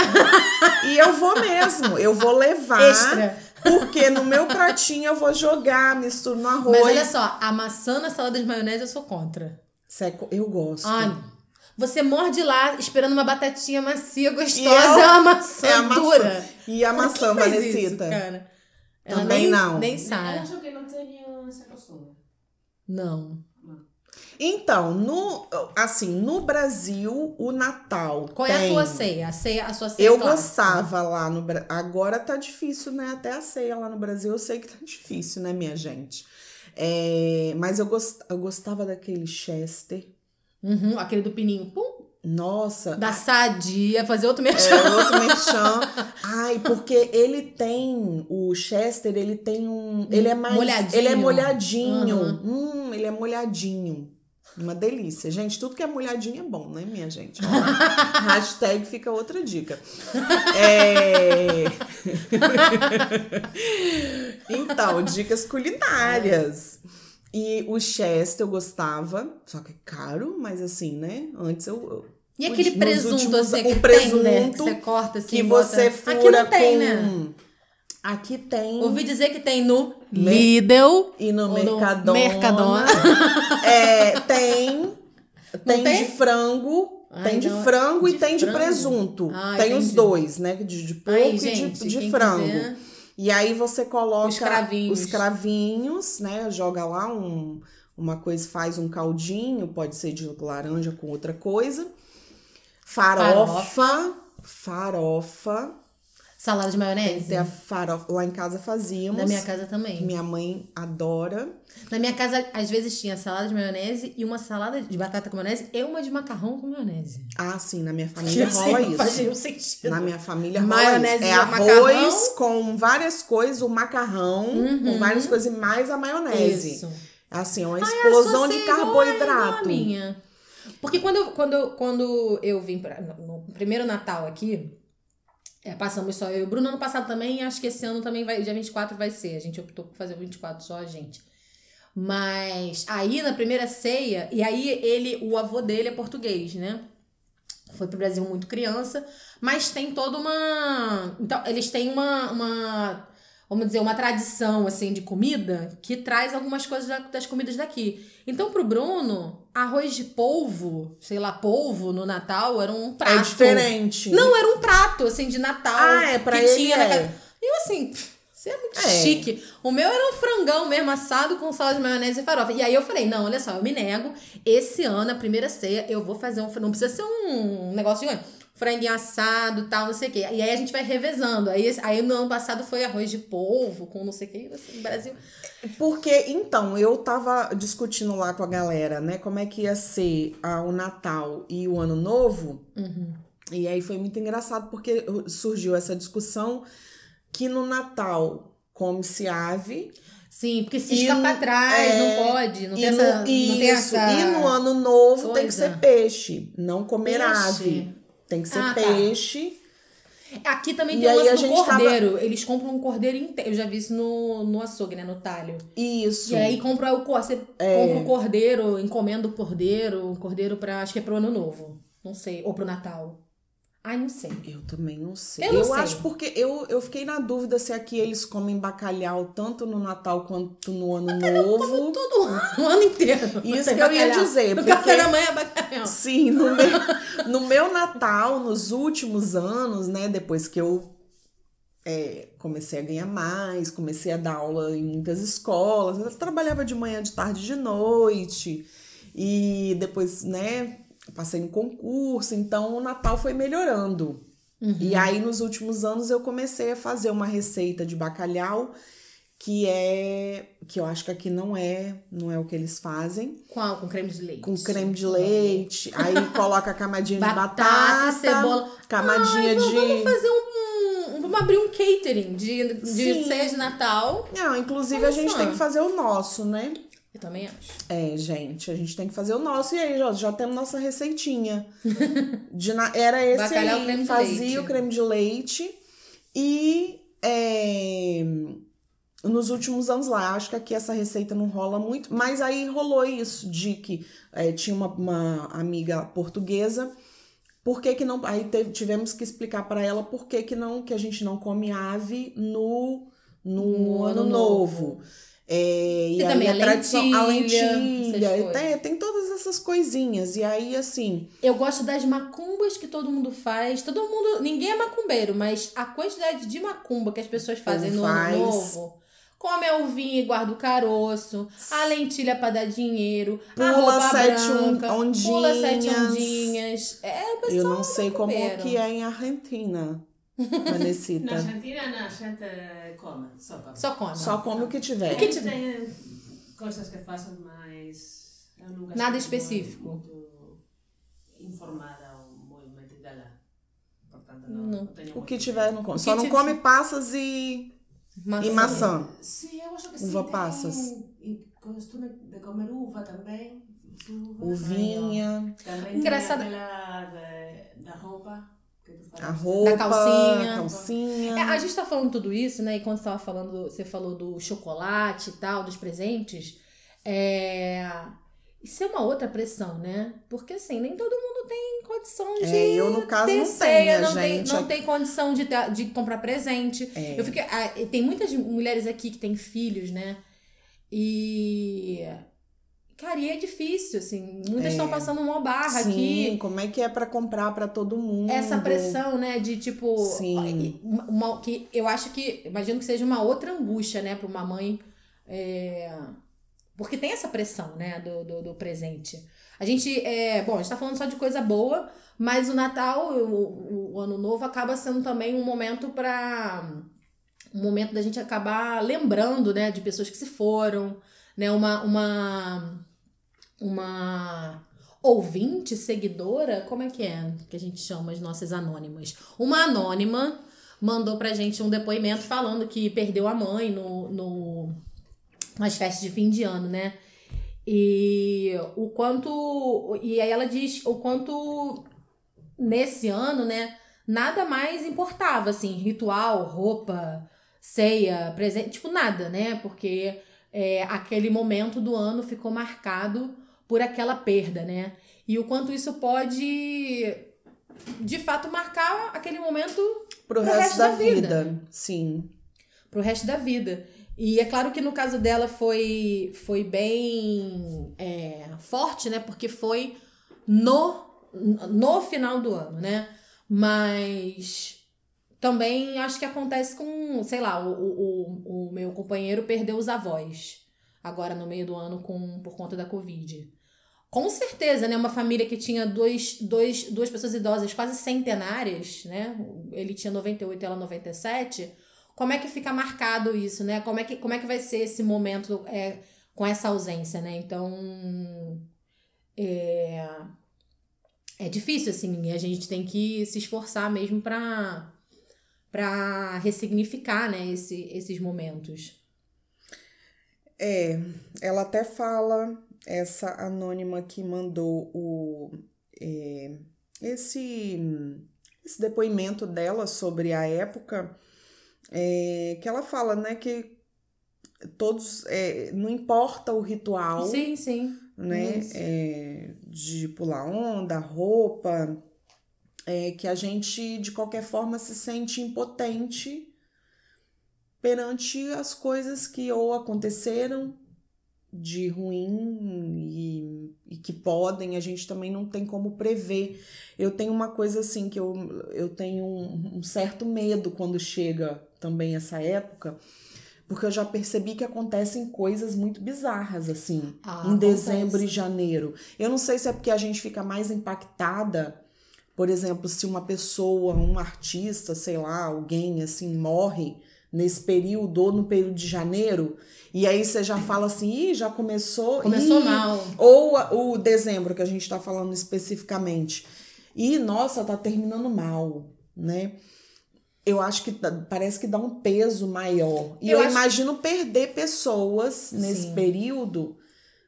[laughs] E eu vou mesmo, eu vou levar. Extra. Porque no meu pratinho eu vou jogar, misturo no arroz. Mas olha só, a maçã na salada de maionese eu sou contra. Seco, eu gosto. Ai, você morde lá esperando uma batatinha macia, gostosa, eu- é uma maçã é a maçã. dura. E a maçã, Vanesita? isso, cara? Ela Também nem, não. Nem Eu sabe. acho que não teria essa costura. Não. Então, no, assim, no Brasil, o Natal Qual é a tem- tua ceia? A, ceia, a sua ceia Eu clássica. gostava lá no Brasil. Agora tá difícil, né? Até a ceia lá no Brasil eu sei que tá [laughs] difícil, né, minha gente? É, mas eu, gost, eu gostava daquele Chester. Uhum, aquele do pininho. Pum, Nossa. da sadia. Fazer outro merchan. É outro merchan. [laughs] Ai, porque ele tem. O Chester, ele tem um. Ele é mais. Molhadinho. Ele é molhadinho. Uhum. Hum, ele é molhadinho. Uma delícia. Gente, tudo que é molhadinho é bom, né, minha gente? [laughs] Hashtag fica outra dica. [laughs] É... então, dicas culinárias. E o Chester eu gostava, só que é caro, mas assim, né? Antes eu. eu- E aquele nos presunto, últimos- assim, que o tem, né? Que presunto você corta assim, que bota- você fura Aqui não tem, com... né? Aqui tem. Ouvi dizer que tem no Lidl. E no Mercadona. Mercadona. [laughs] É, tem. Tem, tem? de frango. Ai, tem de não, frango e de tem frango? de presunto. Ah, tem os entendi. dois, né? De, de porco Ai, e gente, de, de quem frango. quiser. E aí você coloca Os cravinhos. os cravinhos, né? Joga lá um, uma coisa, faz um caldinho, pode ser de laranja com outra coisa. Farofa. Farofa. Salada de maionese. Tem a farofa. Lá em casa fazíamos. Na minha casa também. Minha mãe adora. Na minha casa, às vezes, tinha salada de maionese e uma salada de batata com maionese e uma de macarrão com maionese. Ah, sim, na minha Que [laughs] família assim, rola faz isso. nenhum sentido. Na minha família rola Maionese isso. É arroz macarrão. com várias coisas, o macarrão com várias coisas e mais a maionese. Uhum. Isso. Assim, é uma Ai, explosão sua de carboidrato. minha. Porque quando, eu- quando, eu- quando eu vim pra, no no primeiro Natal aqui, é, passamos só eu e o Bruno ano passado também, acho que esse ano também vai, dia 24 vai ser. A gente optou por fazer o 24 só a gente. Mas aí na primeira ceia, e aí ele, o avô dele é português, né? Foi pro Brasil muito criança, mas tem toda uma. Então, eles têm uma. uma vamos dizer, uma tradição assim de comida que traz algumas coisas da- das comidas daqui. Então, pro Bruno, arroz de polvo, sei lá, polvo no Natal era um prato. É diferente. Não, era um prato, assim, de Natal. Ah, é, pra que ele tinha na é. casa. E eu assim, você é muito É. chique. O meu era um frangão mesmo, assado com salada de maionese e farofa. E aí eu falei, não, olha só, eu me nego. Esse ano, a primeira ceia, eu vou fazer um... Não precisa ser um negócio gigante. Franguinho assado, tal, não sei o quê. E aí a gente vai revezando. Aí, aí no ano passado foi arroz de polvo com não sei o quê. Assim, no Brasil... Porque, então, eu tava discutindo lá com a galera, né? Como é que ia ser ah, o Natal e o Ano Novo. Uhum. E aí foi muito engraçado porque surgiu essa discussão que no Natal come-se ave Sim, porque se escapa no- atrás, é, não pode. Não e, tem no, essa... não tem essa... e no ano novo tem que coisa. ser peixe, não comer Peixe? ave. Tem que ser Ah, tá. peixe. Aqui também E tem o lance do gente tava- cordeiro. Eles compram um cordeiro inteiro. Eu já vi isso no, no açougue, né? No talho. Isso. E aí compra o você É. compra o cordeiro, encomenda o cordeiro, o cordeiro pra. Acho que é pro ano novo. Não sei. Ou pro Natal. Ai, não sei. Eu também não sei. Eu não sei. acho porque eu, eu fiquei na dúvida se aqui eles comem bacalhau tanto no Natal quanto no Ano Novo. Todo [laughs] ano, o [laughs] ano inteiro. Isso que eu ia bacalhau. dizer, No porque- café da manhã é bacalhau. Sim, no [laughs] meu, no meu Natal, nos últimos anos, né, depois que eu é, comecei a ganhar mais, comecei a dar aula em muitas escolas, eu trabalhava de manhã, de tarde, de noite, e depois, né, passei no concurso, então o Natal foi melhorando. E aí, nos últimos anos, eu comecei a fazer uma receita de bacalhau que é que eu acho que aqui não é não é o que eles fazem Qual? Com creme de leite. com creme de leite, aí [laughs] coloca camadinha de Batata, batata, cebola. camadinha Ai, de. Vamos fazer um, um- Vamos abrir um catering de, de Sim. ceia de Natal. Não, inclusive Olha a gente só. tem que fazer o nosso, né? Eu também acho. É, gente, a gente tem que fazer o nosso. E aí, já, já temos nossa receitinha. [laughs] De na- Era esse Bacalhau, creme aí, de fazia o creme de leite. E é, nos últimos anos lá. Acho que aqui essa receita não rola muito, mas aí rolou isso de que é, tinha uma, uma amiga portuguesa. Por que, que não. Aí teve, tivemos que explicar para ela por que, que não que a gente não come ave no, no, No ano, Ano novo. Novo. É, e E também a, a tradição, a lentilha, lentilha, essas e tem, tem todas essas coisinhas. E aí, assim, Eu gosto das macumbas que todo mundo faz. Todo mundo. Ninguém é macumbeiro, mas a quantidade de macumba que as pessoas fazem no faz. ano novo. Come a uvinha e guarda o caroço. A lentilha pra dar dinheiro. a Pula roupa sete branca. on- Pula sete ondinhas. ondinhas. É, o pessoal eu não sei como macumbeiro. que é em Argentina, Vanessita. [laughs] Na Argentina, a gente come, só come. Só come. Só come o que tiver. O que Eles têm coisas que façam, mas eu nunca Nada específico. Muito informada ou muito metida lá. Portanto, não, Não. não tenho O muito que tiver não come. Só não tiver. come passas e, Maçã. e maçã. Sim, eu acho que Uva sim. passas. Tem e costume de comer uva também. Uva, Uvinha, Também Engraçado. tem da roupa. A roupa, calcinha. calcinha. É, a gente tá falando tudo isso, né? E quando você tava falando, você falou do chocolate e tal, dos presentes. É... Isso é uma outra pressão, né? Porque assim, nem todo mundo tem condição de. É, eu, no caso, ter não ceia, tenho, não tem, gente. não tem condição de, ter- de comprar presente. É. Eu fiquei, ah, tem muitas mulheres aqui que têm filhos, né? E. Cara, e é difícil, assim. Muitas estão passando uma barra Sim, aqui como é que é pra comprar pra todo mundo? essa pressão, né, de tipo, Sim. uma, uma- que eu acho que, imagino que seja uma outra angústia, né, para uma mãe, é, porque tem essa pressão, né, do, do, do presente. A gente, é, bom, a gente tá falando só de coisa boa, mas o Natal, o, o, o Ano Novo acaba sendo também um momento para um momento da gente acabar lembrando, né, de pessoas que se foram, né, uma uma uma ouvinte, seguidora, como é que é que a gente chama as nossas anônimas? Uma anônima mandou pra gente um depoimento falando que perdeu a mãe no, no nas festas de fim de ano, né? E o quanto e aí ela diz o quanto nesse ano, né, nada mais importava assim, ritual, roupa, ceia, presente, tipo nada, né? Porque é, aquele momento do ano ficou marcado por aquela perda, né? E o quanto isso pode, de fato, marcar aquele momento Pro, pro resto, resto da, da vida. vida. Sim. pro resto da vida. E é claro que no caso dela foi, foi bem é, forte, né? Porque foi no, no final do ano, né? Mas também acho que acontece com, sei lá, o, o, o meu companheiro perdeu os avós agora no meio do ano com, por conta da Covid. Com certeza, né? Uma família que tinha dois, dois, duas pessoas idosas quase centenárias, né? Ele tinha 98 e ela 97. Como é que fica marcado isso, né? Como é que, como é que vai ser esse momento é, com essa ausência, né? Então. É, é difícil, assim, a gente tem que se esforçar mesmo para para ressignificar, né, esse, esses momentos. É, ela até fala, essa anônima que mandou o, é, esse, esse depoimento dela sobre a época, é, que ela fala, né, que todos, é, não importa o ritual, Sim, sim. né, é, de pular onda, roupa, é, que a gente, de qualquer forma, se sente impotente perante as coisas que ou aconteceram de ruim e, e que podem, a gente também não tem como prever. Eu tenho uma coisa assim que eu, eu tenho um, um certo medo quando chega também essa época, porque eu já percebi que acontecem coisas muito bizarras assim, Ah, em dezembro acontece. e janeiro. Eu não sei se é porque a gente fica mais impactada, por exemplo, se uma pessoa, um artista, sei lá, alguém assim morre nesse período ou no período de janeiro, e aí você já fala assim, Ih, já começou. Começou Ih, mal. Ou o dezembro, que a gente tá falando especificamente. E, nossa, tá terminando mal, né? Eu acho que parece que dá um peso maior. E Eu eu, acho- imagino perder pessoas nesse Sim. período.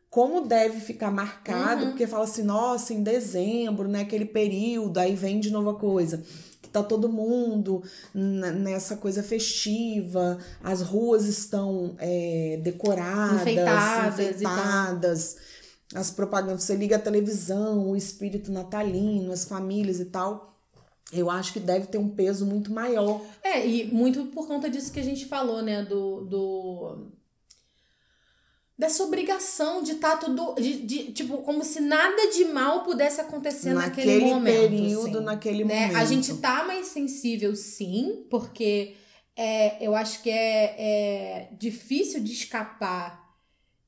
Como deve ficar marcado, Uhum. porque fala assim, nossa, em dezembro, né? Aquele período, aí vem de novo a coisa. Que tá todo mundo nessa coisa festiva, as ruas estão é, decoradas, Enfeitadas enfeitadas, as propagandas, você liga a televisão, o espírito natalino, as famílias e tal. Eu acho que deve ter um peso muito maior. É, e muito por conta disso que a gente falou, né? Do. do dessa obrigação de estar tudo. De, de- tipo, como se nada de mal pudesse acontecer naquele, naquele momento. período, assim, naquele né? momento. A gente tá mais sensível, sim, porque é, eu acho que é, é difícil de escapar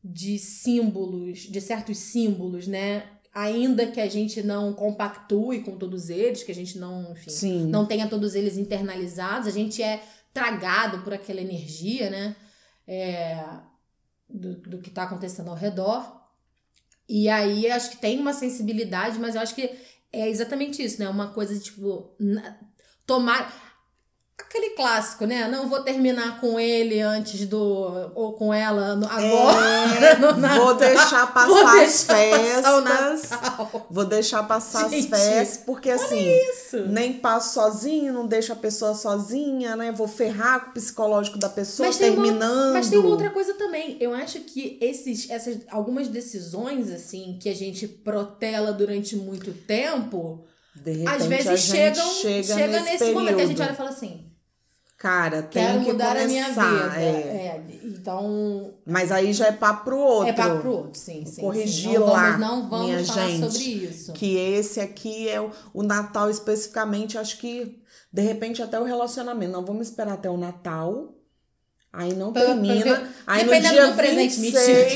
de símbolos, de certos símbolos, né? Ainda que a gente não compactue com todos eles, que a gente não, enfim, Sim. não tenha todos eles internalizados, a gente é tragado por aquela energia, né? É, do, do que está acontecendo ao redor. E aí acho que tem uma sensibilidade, mas eu acho que é exatamente isso, né? Uma coisa de, tipo, na- tomar. Aquele clássico, né? Não vou terminar com ele antes do. ou com ela no- agora. [laughs] no É, vou deixar passar Vou as deixar passar o festas. Natal. Vou deixar passar Gente, as festas, porque assim, Isso. nem passo sozinho, não deixo a pessoa sozinha, né? Vou ferrar com o psicológico da pessoa Mas tem uma- terminando. Mas tem uma outra coisa também. Eu acho que esses, essas algumas decisões, assim, que a gente protela durante muito tempo, De repente, às vezes chegam, chega, chega nesse, nesse momento que a gente olha e fala assim: Cara, tem quero que mudar a minha começar. vida. é. É, então, Mas aí já é papo pro outro. é papo pro outro, sim, sim. Corrigir sim. Não lá, vamos, não vamos minha falar gente, sobre isso. Que esse aqui é o, o Natal especificamente, acho que de repente até o relacionamento. Não vamos esperar até o Natal. Aí não Pra- pra termina. ver- aí no Dependendo dia do presente, 26,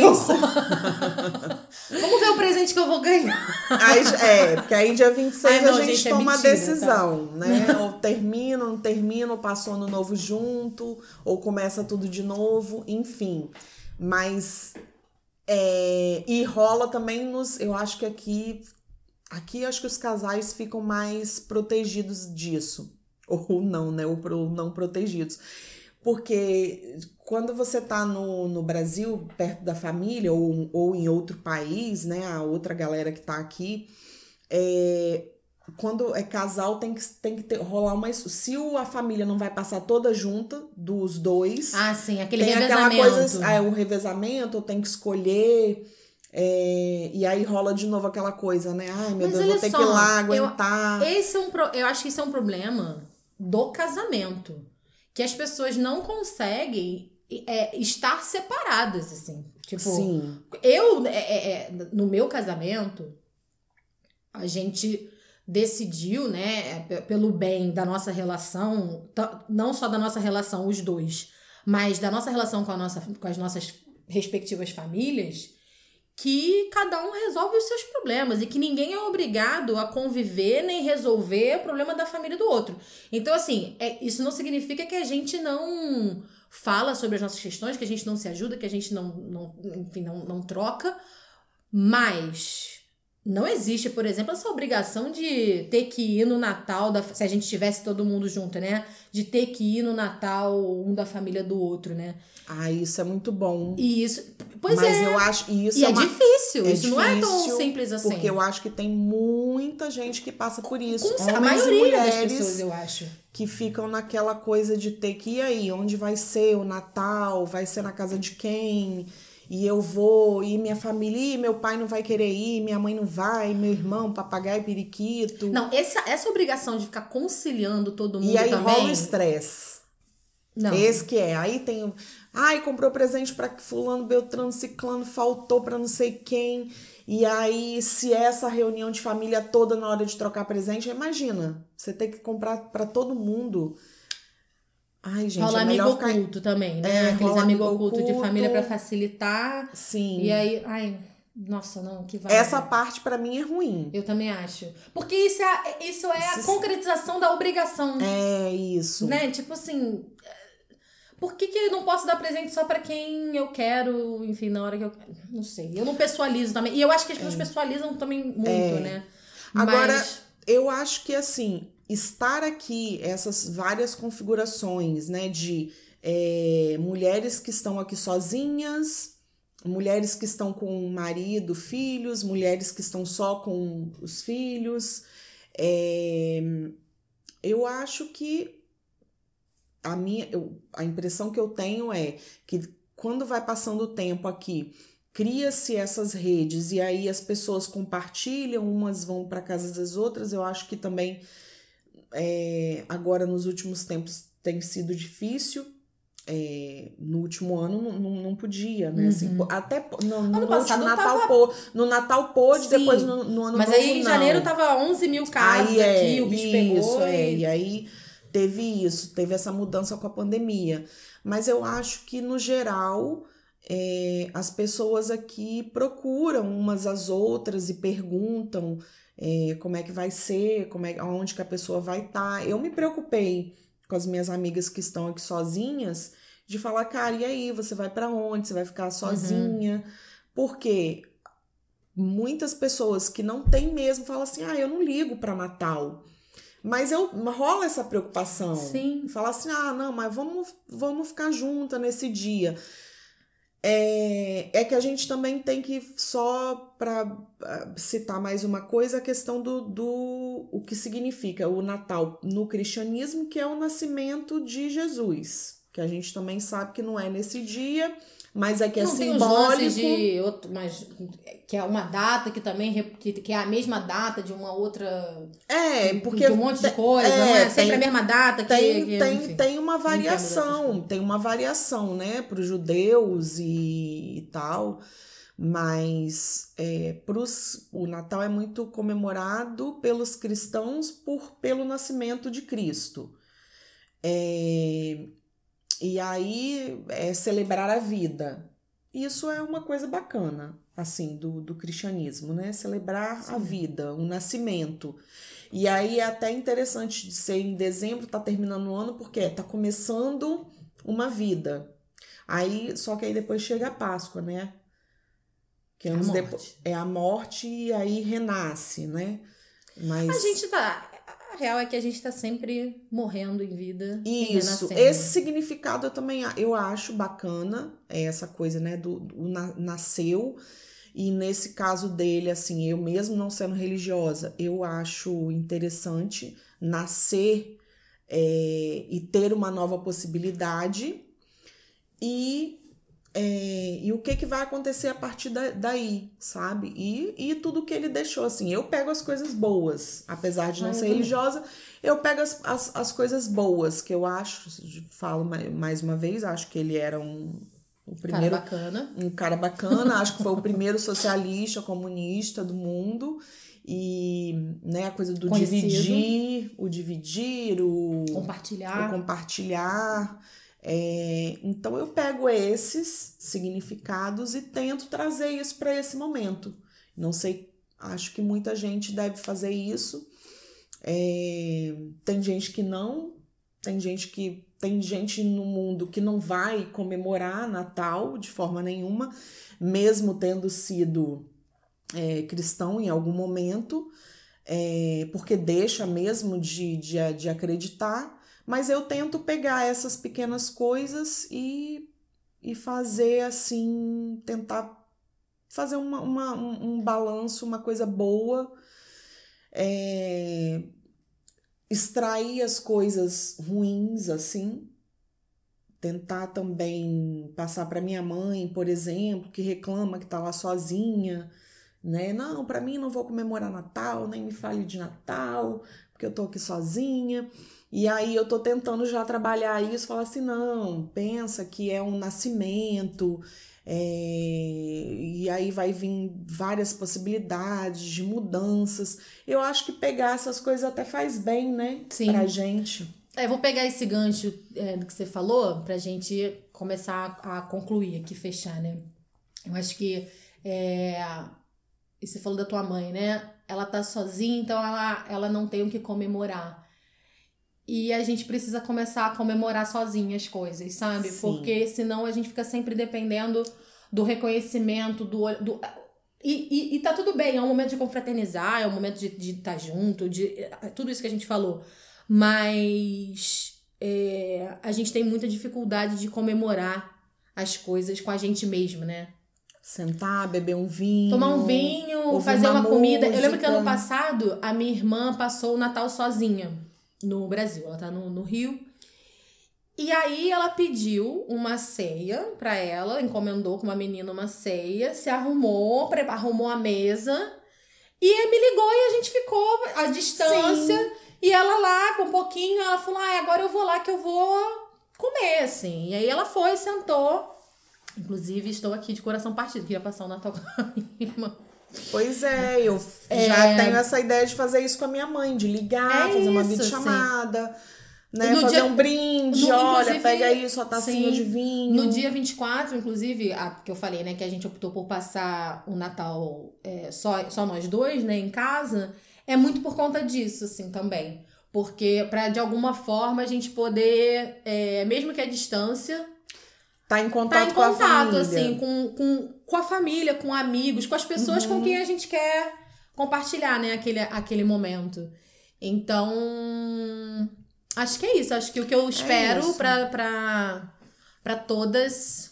Vamos ver o presente que eu vou ganhar. Aí, é, porque aí dia 26 Ai, não, a gente, gente, é toma mentira, a decisão, né? Ou termina, não termina, ou passou ano novo junto, ou começa tudo de novo, enfim. Mas. é, e rola também nos. Eu acho que aqui. Aqui acho que os casais ficam mais protegidos disso. Ou não, né? Ou não protegidos. Porque quando você tá no, no Brasil, perto da família, ou, ou em outro país, né? A outra galera que tá aqui, é, quando é casal, tem que, tem que ter, rolar uma. Se a família não vai passar toda junta, dos dois, Ah, sim, aquele tem aquela revezamento. coisa. Ah, o revezamento, tem que escolher. é, e aí rola de novo aquela coisa, né? Ai, meu Mas Deus, vou ter só, que ir lá eu- aguentar. Esse é um pro... Eu acho que isso é um problema do casamento. Que as pessoas não conseguem é, estar separadas, assim. Tipo, Sim. eu, é, é, é, no meu casamento, a gente decidiu, né, p- pelo bem da nossa relação, não só da nossa relação, os dois, mas da nossa relação com, a nossa, com as nossas respectivas famílias, que cada um resolve os seus problemas e que ninguém é obrigado a conviver nem resolver o problema da família do outro. Então, assim, é, isso não significa que a gente não fala sobre as nossas questões, que a gente não se ajuda, que a gente não, não enfim, não, não troca, mas não existe, por exemplo, essa obrigação de ter que ir no Natal, da, se a gente tivesse todo mundo junto, né? De ter que ir no Natal um da família do outro, né? Ah, isso é muito bom. E isso. Pois Mas é. eu acho. Isso e é, uma- difícil. é isso não é tão difícil, simples assim. Porque eu acho que tem muita gente que passa por isso. Com- a maioria das pessoas, eu acho. que ficam naquela coisa de ter que ir aí, onde vai ser o Natal, vai ser na casa de quem, e eu vou, e minha família, e meu pai não vai querer ir, minha mãe não vai, meu irmão, papagaio, periquito. Não, essa, essa obrigação de ficar conciliando todo mundo e aí também. rola o estresse. Não. Esse que é. Aí tem. Ai, comprou presente pra fulano, Beltrano, Ciclano, faltou pra não sei quem. E aí, se essa reunião de família toda na hora de trocar presente, imagina, você tem que comprar pra todo mundo. Ai, gente, rola é amigo ficar. oculto também, né? É, Aqueles amigo ocultos de oculto. família pra facilitar. Sim. E aí, ai, nossa, não, que vai. Essa parte pra mim é ruim. Eu também acho. Porque isso é, a- isso é a Isso- concretização da obrigação. É isso. Né? Tipo assim. Por que, que eu não posso dar presente só pra quem eu quero, enfim, na hora que eu. Não sei. Eu não pessoalizo também. E eu acho que as pessoas pessoalizam também muito, né? É. Agora, Mas- eu acho que assim, estar aqui, essas várias configurações, né, de é, mulheres que estão aqui sozinhas, mulheres que estão com marido, filhos, mulheres que estão só com os filhos, é, eu acho que a minha eu, a impressão que eu tenho é que quando vai passando o tempo aqui, cria-se essas redes e aí as pessoas compartilham, umas vão para casa das outras. Eu acho que também é, agora nos últimos tempos tem sido difícil. É, no último ano não, não, podia, né? Assim, Uhum. até no, no, Ano no passado Natal, tava- pô- no Natal pôde, Sim. depois no, no ano Mas novo aí em não. janeiro tava 11 mil casos Aí é, aqui, o bicho isso, pegou. é, e- e aí teve isso, teve essa mudança com a pandemia. Mas eu acho que, no geral, é, as pessoas aqui procuram umas às outras e perguntam é, como é que vai ser, como é, aonde que a pessoa vai estar. Eu me preocupei com as minhas amigas que estão aqui sozinhas, de falar, cara, e aí, você vai para onde? Você vai ficar sozinha? Porque muitas pessoas que não têm mesmo falam assim: ah, eu não ligo para Natal. Mas eu rola essa preocupação. Sim. Falar assim: ah, não, mas vamos, vamos ficar junta nesse dia. É, é que a gente também tem que, só para citar mais uma coisa, a questão do, do o que significa o Natal no cristianismo, que é o nascimento de Jesus. Que a gente também sabe que não é nesse dia, mas é que é não tem simbólico. lances de outro, mas que é uma data que também que, que é a mesma data de uma outra É, porque de um monte de coisa, não é sempre tem- a mesma data que, Tem, que- tem, enfim. tem uma variação, tem uma variação, né, para os judeus e, e tal, mas é, pros, o Natal é muito comemorado pelos cristãos por pelo nascimento de Cristo. É, e aí é celebrar a vida. Isso é uma coisa bacana, assim, do, do cristianismo, né? Celebrar a Sim. vida, o nascimento. E aí é até interessante de ser em dezembro, tá terminando o ano, porque tá começando uma vida. Aí, só que aí depois chega a Páscoa, né? Que É a anos morte. depois é a morte e aí renasce, né? Mas A gente tá. A real é que a gente tá sempre morrendo em vida. e Isso, esse significado eu também eu acho bacana, é essa coisa, né, do, do na- nasceu, e nesse caso dele, assim, eu mesmo não sendo religiosa, eu acho interessante nascer é, e ter uma nova possibilidade, e, é, e o que, que vai acontecer a partir da- daí, sabe? E, e tudo que ele deixou, assim, eu pego as coisas boas, apesar de não Ah, ser religiosa, eu pego as, as, as coisas boas, que eu acho, falo ma- mais uma vez, acho que ele era um, o Cara, primeiro bacana. um cara bacana, acho que foi o primeiro socialista, comunista do mundo. E né, a coisa do Conhecido. dividir, o dividir, o, o Compartilhar. É, então eu pego esses significados e tento trazer isso para esse momento. Não sei, acho que muita gente deve fazer isso. É, tem gente que não, tem gente que tem gente no mundo que não vai comemorar Natal de forma nenhuma, mesmo tendo sido é, cristão em algum momento, é, porque deixa mesmo de, de, de acreditar, mas eu tento pegar essas pequenas coisas e, e fazer assim, tentar fazer uma, uma, um, um balanço, uma coisa boa, é, extrair as coisas ruins assim, tentar também passar para minha mãe, por exemplo, que reclama que tá lá sozinha, né? Não, para mim não vou comemorar Natal, nem me fale de Natal, porque eu tô aqui sozinha. E aí eu tô tentando já trabalhar isso, falar assim, não, pensa que é um nascimento, é, e aí vai vir várias possibilidades de mudanças. Eu acho que pegar essas coisas até faz bem, né? Sim. Pra gente. É, vou pegar esse gancho é, do que você falou pra gente começar a, a concluir aqui, fechar, né? Eu acho que. É, e você falou da tua mãe, né? Ela tá sozinha, então ela, ela não tem o que comemorar. E a gente precisa começar a comemorar sozinha as coisas, sabe? Sim. Porque senão a gente fica sempre dependendo do reconhecimento, do. olho- do e, e, e tá tudo bem, é um momento de confraternizar, é um momento de estar junto, de é tudo isso que a gente falou. Mas é, a gente tem muita dificuldade de comemorar as coisas com a gente mesmo, né? Sentar, beber um vinho. Tomar um vinho, fazer uma uma, comida. Eu lembro que ano passado a minha irmã passou o Natal sozinha. No Brasil, ela tá no, no Rio. E aí ela pediu uma ceia pra ela, encomendou com uma menina uma ceia, se arrumou, arrumou a mesa e me ligou e a gente ficou à distância. E ela lá, com um pouquinho, ela falou: ah, agora eu vou lá que eu vou comer, assim. E aí ela foi, sentou. Inclusive, estou aqui de coração partido, queria passar o Natal com a minha irmã. Pois é, eu já tenho essa ideia de fazer isso com a minha mãe, de ligar, É fazer uma isso, videochamada, né? No fazer dia- um brinde, no- olha, pega aí sua tacinha sim, de vinho. No dia 24, inclusive, a, que eu falei, né, que a gente optou por passar o Natal é, só, só nós dois, né, em casa, é muito por conta disso, assim, também. Porque pra, de alguma forma, a gente poder, é, mesmo que a distância, Tá em tá contato em com a contato, família. assim, com, com, com a família, com amigos, com as pessoas Uhum. com quem a gente quer compartilhar, né, aquele, aquele momento. Então, acho que é isso. Acho que o que eu espero isso. pra, pra, pra todas,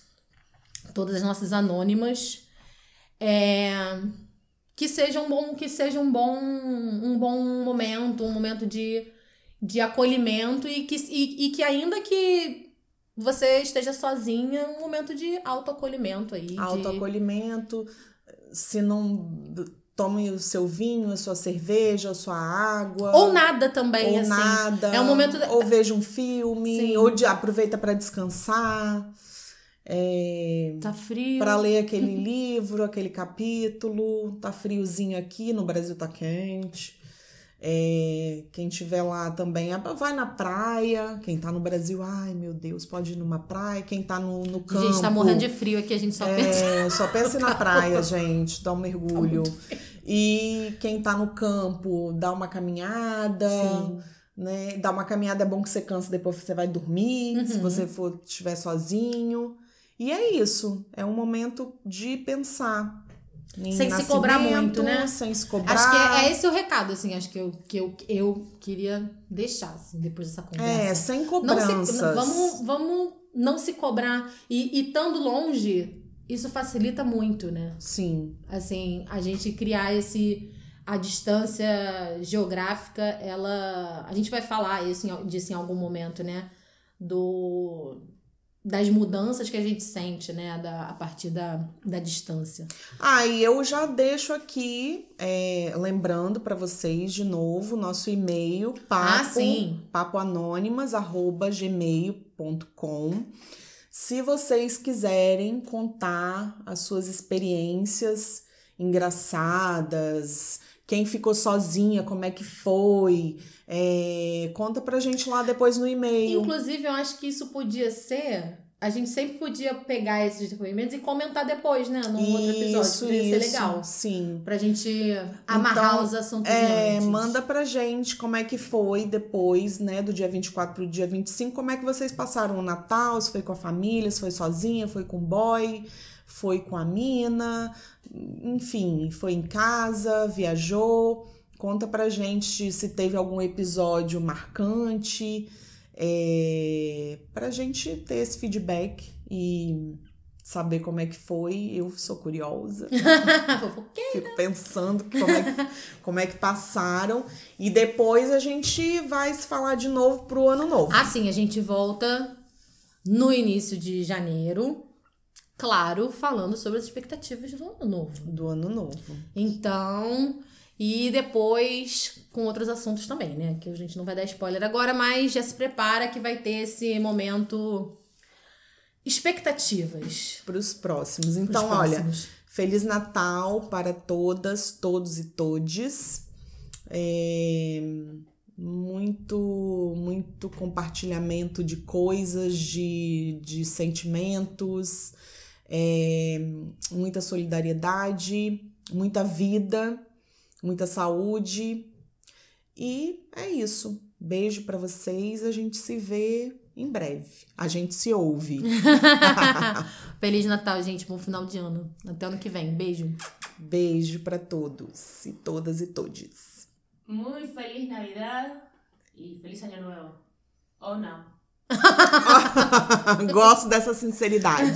todas as nossas anônimas é que seja um bom, que seja um bom, um bom momento, um momento de, de acolhimento e que, e, e que ainda que você esteja sozinha, um momento de autoacolhimento aí. de- Autoacolhimento, se não tome o seu vinho, a sua cerveja, a sua água. Ou nada também, ou assim. nada. É um momento- Ou veja um filme, Sim. ou de, aproveita para descansar. É, Tá frio. para ler aquele [laughs] livro, aquele capítulo. Tá friozinho aqui, no Brasil tá quente. É, quem tiver lá também, ah, vai na praia. Quem tá no Brasil, ai meu Deus, pode ir numa praia. Quem tá no, no A campo. gente tá morrendo de frio aqui, a gente só pensa. É, só [laughs] pense na praia, gente, dá um mergulho. E quem tá no campo, dá uma caminhada, Sim. né? Dá uma caminhada é bom que você cansa, depois você vai dormir, se Uhum. você for estiver sozinho. E é isso, é um momento de pensar. Em Sem se cobrar muito, né? Sem se cobrar. Acho que é, é esse o recado, assim, acho que eu, que eu, eu queria deixar, assim, depois dessa conversa. É, sem não cobranças. se, vamos, vamos não se cobrar. E, e estando longe, isso facilita muito, né? Sim, Assim, a gente criar esse. A distância geográfica, ela. A gente vai falar isso, em- disso em algum momento, né? Do. Das mudanças que a gente sente, né? Da, a partir da, da distância. Ah, e eu já deixo aqui, é, lembrando para vocês de novo, nosso e-mail, papo, Ah, sim. papoanônimas.gmail.com. Se vocês quiserem contar as suas experiências engraçadas, quem ficou sozinha, como é que foi, é, conta pra gente lá depois no e-mail. Inclusive, eu acho que isso podia ser. A gente sempre podia pegar esses depoimentos e comentar depois, né? Num outro episódio. Isso, Podia ser isso, legal. Sim. Pra gente amarrar Então, os assuntos É, antes. manda pra gente como é que foi depois, né, do dia 24 pro dia 25, como é que vocês passaram o Natal, se foi com a família, se foi sozinha, foi com o boy, foi com a mina, enfim, foi em casa, viajou. Conta pra gente se teve algum episódio marcante, é, pra gente ter esse feedback e saber como é que foi. Eu sou curiosa. [laughs] Fico pensando como é, que, como é que passaram. E depois a gente vai se falar de novo pro ano novo. Assim, a gente volta no início de janeiro. Claro, falando sobre as expectativas do ano novo. Do ano novo. Então, e depois com outros assuntos também, né? Que a gente não vai dar spoiler agora, mas já se prepara que vai ter esse momento expectativas. Pros próximos. pros Então, olha, próximos. Feliz Natal para todas, todos e todes. É, muito, muito compartilhamento de coisas, de, de sentimentos, é, muita solidariedade, muita vida, muita saúde. E é isso. Beijo para vocês. A gente se vê em breve. A gente se ouve. [laughs] [laughs] Feliz Natal, gente. Bom final de ano. Até ano que vem. Beijo. Beijo para todos e todas e todes. Muy feliz Navidad y feliz Año Nuevo. Oh no. [laughs] Gosto dessa sinceridade.